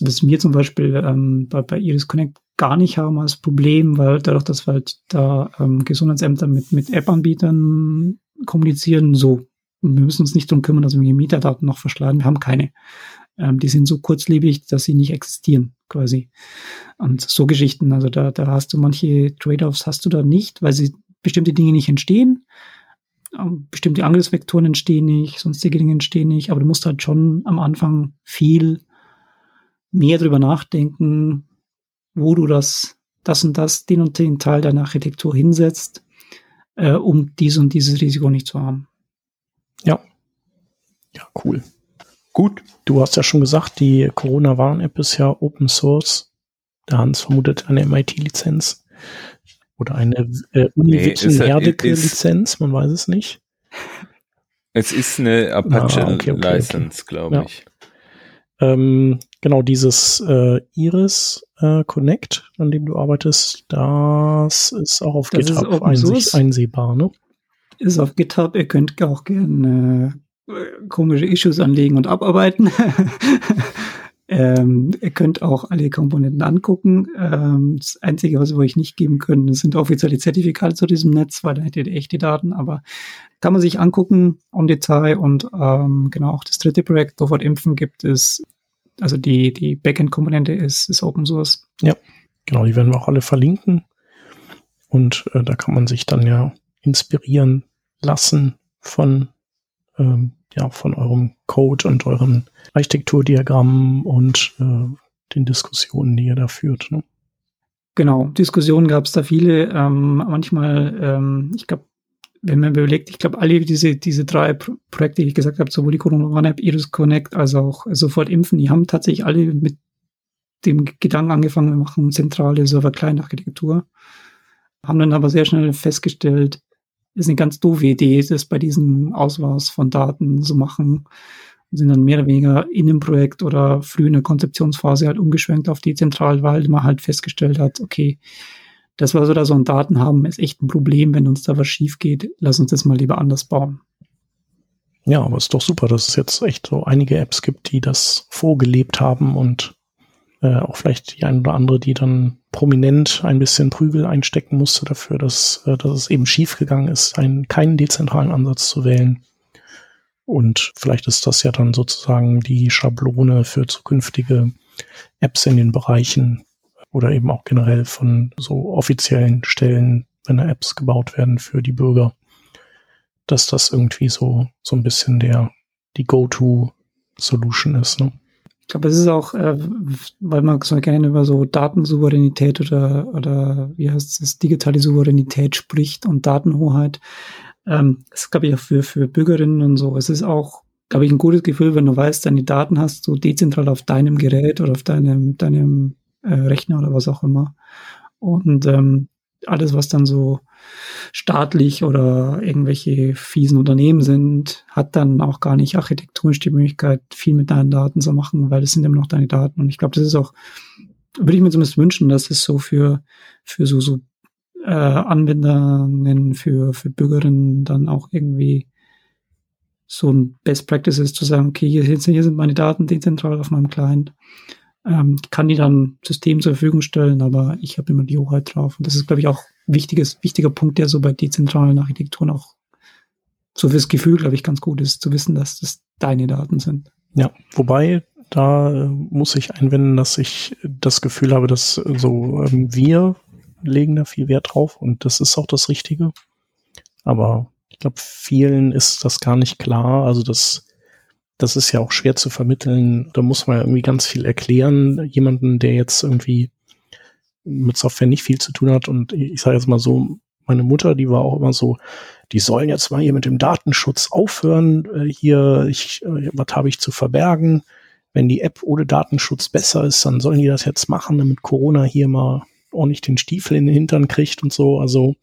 was wir zum Beispiel ähm, bei, bei Iris Connect gar nicht haben als Problem, weil dadurch, dass wir halt da ähm, Gesundheitsämter mit, mit App-Anbietern kommunizieren, so, wir müssen uns nicht darum kümmern, dass wir Mieterdaten noch verschlagen, wir haben keine. Ähm, die sind so kurzlebig, dass sie nicht existieren, quasi. Und so Geschichten, also da, da hast du manche Trade-offs hast du da nicht, weil sie bestimmte Dinge nicht entstehen bestimmte Angriffsvektoren entstehen nicht, sonstige Dinge entstehen nicht, aber du musst halt schon am Anfang viel mehr drüber nachdenken, wo du das, das und das, den und den Teil deiner Architektur hinsetzt, äh, um dies und dieses Risiko nicht zu haben. Ja. Ja, cool. Gut. Du hast ja schon gesagt, die Corona-Warn-App ist ja Open Source. Der Hans vermutet eine MIT-Lizenz. Oder eine äh, Univision-Herdecke-Lizenz, man weiß es nicht. Es ist eine Apache-License, ah, okay, okay, okay. glaube ich. Ähm, genau, dieses äh, Iris äh, Connect, an dem du arbeitest, das ist auch auf das GitHub einsehbar, ne? Ist auf GitHub, ihr könnt auch gerne komische Issues anlegen und abarbeiten. [LAUGHS] Ähm, ihr könnt auch alle Komponenten angucken. Ähm, das Einzige, was wir euch nicht geben können, sind offizielle Zertifikate zu diesem Netz, weil da hättet ihr echte Daten, aber kann man sich angucken im Detail und ähm, genau auch das dritte Projekt, sofort impfen, gibt es, also die, die Backend-Komponente ist, ist Open Source. Ja, genau, die werden wir auch alle verlinken. Und äh, da kann man sich dann ja inspirieren lassen von ähm, ja, von eurem Code und eurem Architekturdiagramm und äh, den Diskussionen, die ihr da führt. Ne? Genau, Diskussionen gab es da viele. Ähm, manchmal, ähm, ich glaube, wenn man überlegt, ich glaube, alle diese, diese drei Pro Projekte, die ich gesagt habe, sowohl die Corona One App, Iris Connect, als auch sofort impfen, die haben tatsächlich alle mit dem Gedanken angefangen, wir machen zentrale Server-Client-Architektur, haben dann aber sehr schnell festgestellt, ist eine ganz doofe Idee, das bei diesem Auswaß von Daten zu machen. Sind dann mehr oder weniger in dem Projekt oder früh in der Konzeptionsphase halt umgeschwenkt auf dezentral, weil man halt festgestellt hat, okay, das, was wir da so an Daten haben, ist echt ein Problem, wenn uns da was schief geht. Lass uns das mal lieber anders bauen. Ja, aber es ist doch super, dass es jetzt echt so einige Apps gibt, die das vorgelebt haben und äh, auch vielleicht die ein oder andere, die dann prominent ein bisschen Prügel einstecken musste dafür, dass, äh, dass es eben schiefgegangen ist, einen, keinen dezentralen Ansatz zu wählen. Und vielleicht ist das ja dann sozusagen die Schablone für zukünftige Apps in den Bereichen oder eben auch generell von so offiziellen Stellen, wenn da Apps gebaut werden für die Bürger, dass das irgendwie so, so ein bisschen der, die Go-To-Solution ist. Ne? Ich glaube, es ist auch, äh, weil man so gerne über so Datensouveränität oder, oder wie heißt es, digitale Souveränität spricht und Datenhoheit. Ähm, das ist, glaube ich, auch für, für Bürgerinnen und so. Es ist auch, glaube ich, ein gutes Gefühl, wenn du weißt, deine Daten hast du dezentral auf deinem Gerät oder auf deinem, deinem äh, Rechner oder was auch immer. Und ähm, alles, was dann so staatlich oder irgendwelche fiesen Unternehmen sind, hat dann auch gar nicht architektonisch die Möglichkeit, viel mit deinen Daten zu machen, weil es sind immer noch deine Daten. Und ich glaube, das ist auch, würde ich mir zumindest wünschen, dass es so für, für so, so äh, Anwendungen, für, für Bürgerinnen dann auch irgendwie so ein Best Practice ist, zu sagen, okay, hier, hier sind meine Daten dezentral auf meinem Client ähm, kann die dann System zur Verfügung stellen, aber ich habe immer die Hoheit drauf. Und das ist, glaube ich, auch wichtiges, wichtiger Punkt, der so bei dezentralen Architekturen auch so fürs Gefühl, glaube ich, ganz gut ist, zu wissen, dass das deine Daten sind. Ja, wobei da äh, muss ich einwenden, dass ich das Gefühl habe, dass so ähm, wir legen da viel Wert drauf und das ist auch das Richtige. Aber ich glaube, vielen ist das gar nicht klar. Also das das ist ja auch schwer zu vermitteln. Da muss man ja irgendwie ganz viel erklären. Jemanden, der jetzt irgendwie mit Software nicht viel zu tun hat. Und ich sage jetzt mal so, meine Mutter, die war auch immer so, die sollen jetzt mal hier mit dem Datenschutz aufhören. Äh, hier, ich, äh, was habe ich zu verbergen? Wenn die App ohne Datenschutz besser ist, dann sollen die das jetzt machen, damit Corona hier mal ordentlich den Stiefel in den Hintern kriegt und so. Also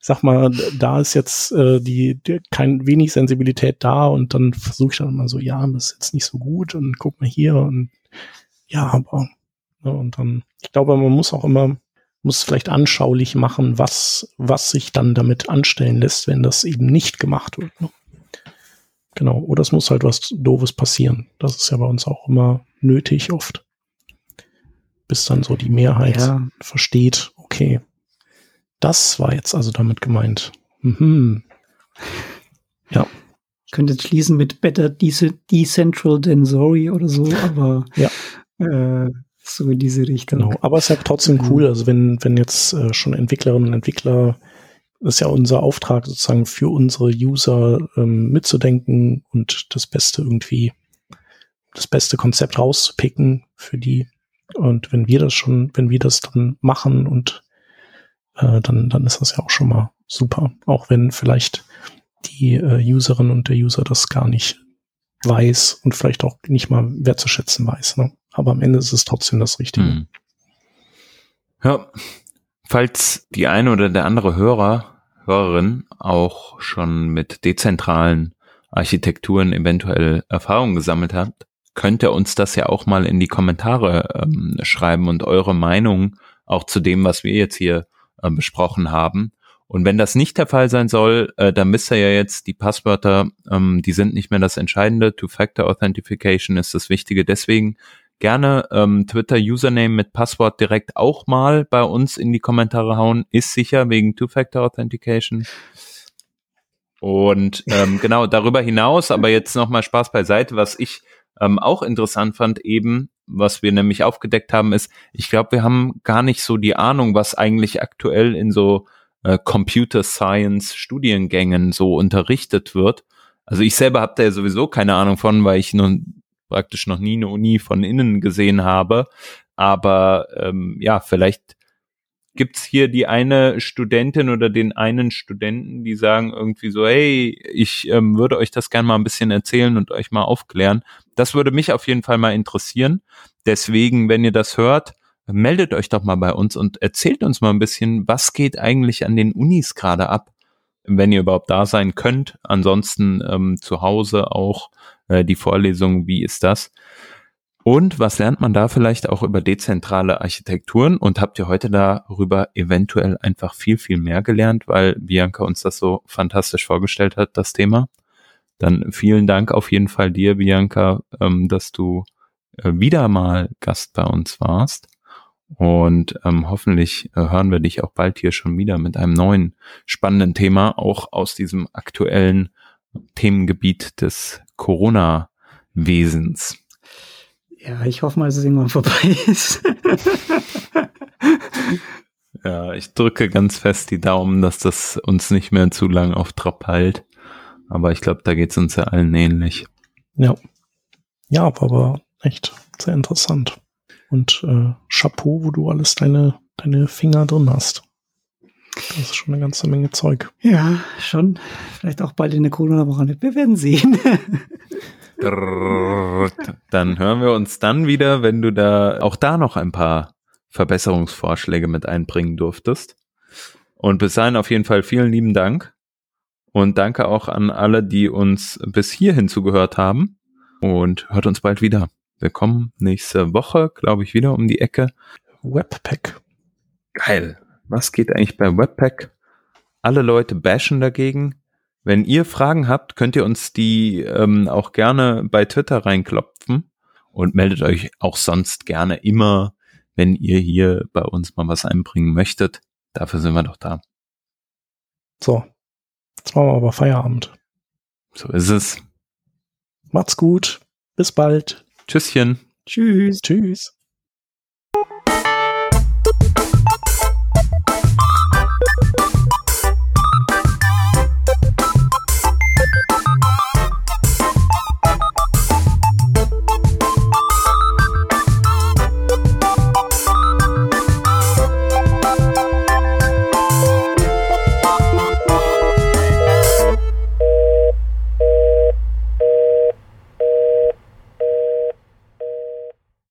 sag mal, da ist jetzt äh, die, die kein wenig Sensibilität da und dann versuche ich dann mal so, ja, das ist jetzt nicht so gut und guck mal hier und ja, aber ne, und dann, ich glaube, man muss auch immer muss vielleicht anschaulich machen, was was sich dann damit anstellen lässt, wenn das eben nicht gemacht wird. Ne? Genau, oder es muss halt was Doofes passieren. Das ist ja bei uns auch immer nötig oft, bis dann so die Mehrheit ja. versteht, okay, das war jetzt also damit gemeint. Mhm. [LAUGHS] Ja. Ich könnte jetzt schließen mit Better Decentral than Sorry oder so, aber ja. Äh, so in diese Richtung. Genau, aber es ist ja trotzdem mhm. cool, also wenn, wenn jetzt äh, schon Entwicklerinnen und Entwickler, das ist ja unser Auftrag sozusagen für unsere User ähm, mitzudenken und das Beste irgendwie, das beste Konzept rauszupicken für die. Und wenn wir das schon, wenn wir das dann machen und äh, dann, dann ist das ja auch schon mal super. Auch wenn vielleicht die äh, Userin und der User das gar nicht weiß und vielleicht auch nicht mal wertzuschätzen weiß. Ne? Aber am Ende ist es trotzdem das Richtige. Hm. Ja, falls die eine oder der andere Hörer, Hörerin auch schon mit dezentralen Architekturen eventuell Erfahrungen gesammelt hat, könnt ihr uns das ja auch mal in die Kommentare ähm, schreiben und eure Meinung auch zu dem, was wir jetzt hier äh, besprochen haben. Und wenn das nicht der Fall sein soll, äh, dann wisst ihr ja jetzt, die Passwörter, ähm, die sind nicht mehr das Entscheidende. Two-Factor Authentification ist das Wichtige. Deswegen gerne ähm, Twitter-Username mit Passwort direkt auch mal bei uns in die Kommentare hauen. Ist sicher wegen Two-Factor Authentication. Und ähm, [LAUGHS] genau darüber hinaus, aber jetzt nochmal Spaß beiseite, was ich ähm, auch interessant fand, eben, was wir nämlich aufgedeckt haben, ist, ich glaube, wir haben gar nicht so die Ahnung, was eigentlich aktuell in so äh, Computer Science Studiengängen so unterrichtet wird. Also ich selber habe da ja sowieso keine Ahnung von, weil ich nun praktisch noch nie eine Uni von innen gesehen habe. Aber ähm, ja, vielleicht gibt's hier die eine Studentin oder den einen Studenten, die sagen irgendwie so, hey, ich ähm, würde euch das gerne mal ein bisschen erzählen und euch mal aufklären. Das würde mich auf jeden Fall mal interessieren. Deswegen, wenn ihr das hört, meldet euch doch mal bei uns und erzählt uns mal ein bisschen, was geht eigentlich an den Unis gerade ab, wenn ihr überhaupt da sein könnt. Ansonsten ähm, zu Hause auch äh, die Vorlesung, wie ist das? Und was lernt man da vielleicht auch über dezentrale Architekturen? Und habt ihr heute darüber eventuell einfach viel, viel mehr gelernt, weil Bianca uns das so fantastisch vorgestellt hat, das Thema? Dann vielen Dank auf jeden Fall dir, Bianca, ähm, dass du äh, wieder mal Gast bei uns warst. Und ähm, hoffentlich äh, hören wir dich auch bald hier schon wieder mit einem neuen spannenden Thema, auch aus diesem aktuellen Themengebiet des Corona-Wesens. Ja, ich hoffe mal, dass es irgendwann vorbei ist. [LAUGHS] ja, ich drücke ganz fest die Daumen, dass das uns nicht mehr zu lang auf Trab hält. Aber ich glaube, da geht es uns ja allen ähnlich. Ja. Ja, aber echt sehr interessant. Und äh, Chapeau, wo du alles deine, deine Finger drin hast. Das ist schon eine ganze Menge Zeug. Ja, schon. Vielleicht auch bald in der Corona-Woche. Wir werden sehen. [LAUGHS] Dann hören wir uns dann wieder, wenn du da auch da noch ein paar Verbesserungsvorschläge mit einbringen durftest. Und bis dahin auf jeden Fall vielen lieben Dank. Und danke auch an alle, die uns bis hierhin zugehört haben. Und hört uns bald wieder. Wir kommen nächste Woche, glaube ich, wieder um die Ecke. Webpack. Geil. Was geht eigentlich bei Webpack? Alle Leute bashen dagegen. Wenn ihr Fragen habt, könnt ihr uns die ähm, auch gerne bei Twitter reinklopfen und meldet euch auch sonst gerne immer, wenn ihr hier bei uns mal was einbringen möchtet. Dafür sind wir doch da. So, jetzt machen wir aber Feierabend. So ist es. Macht's gut. Bis bald. Tschüsschen. Tschüss. Tschüss.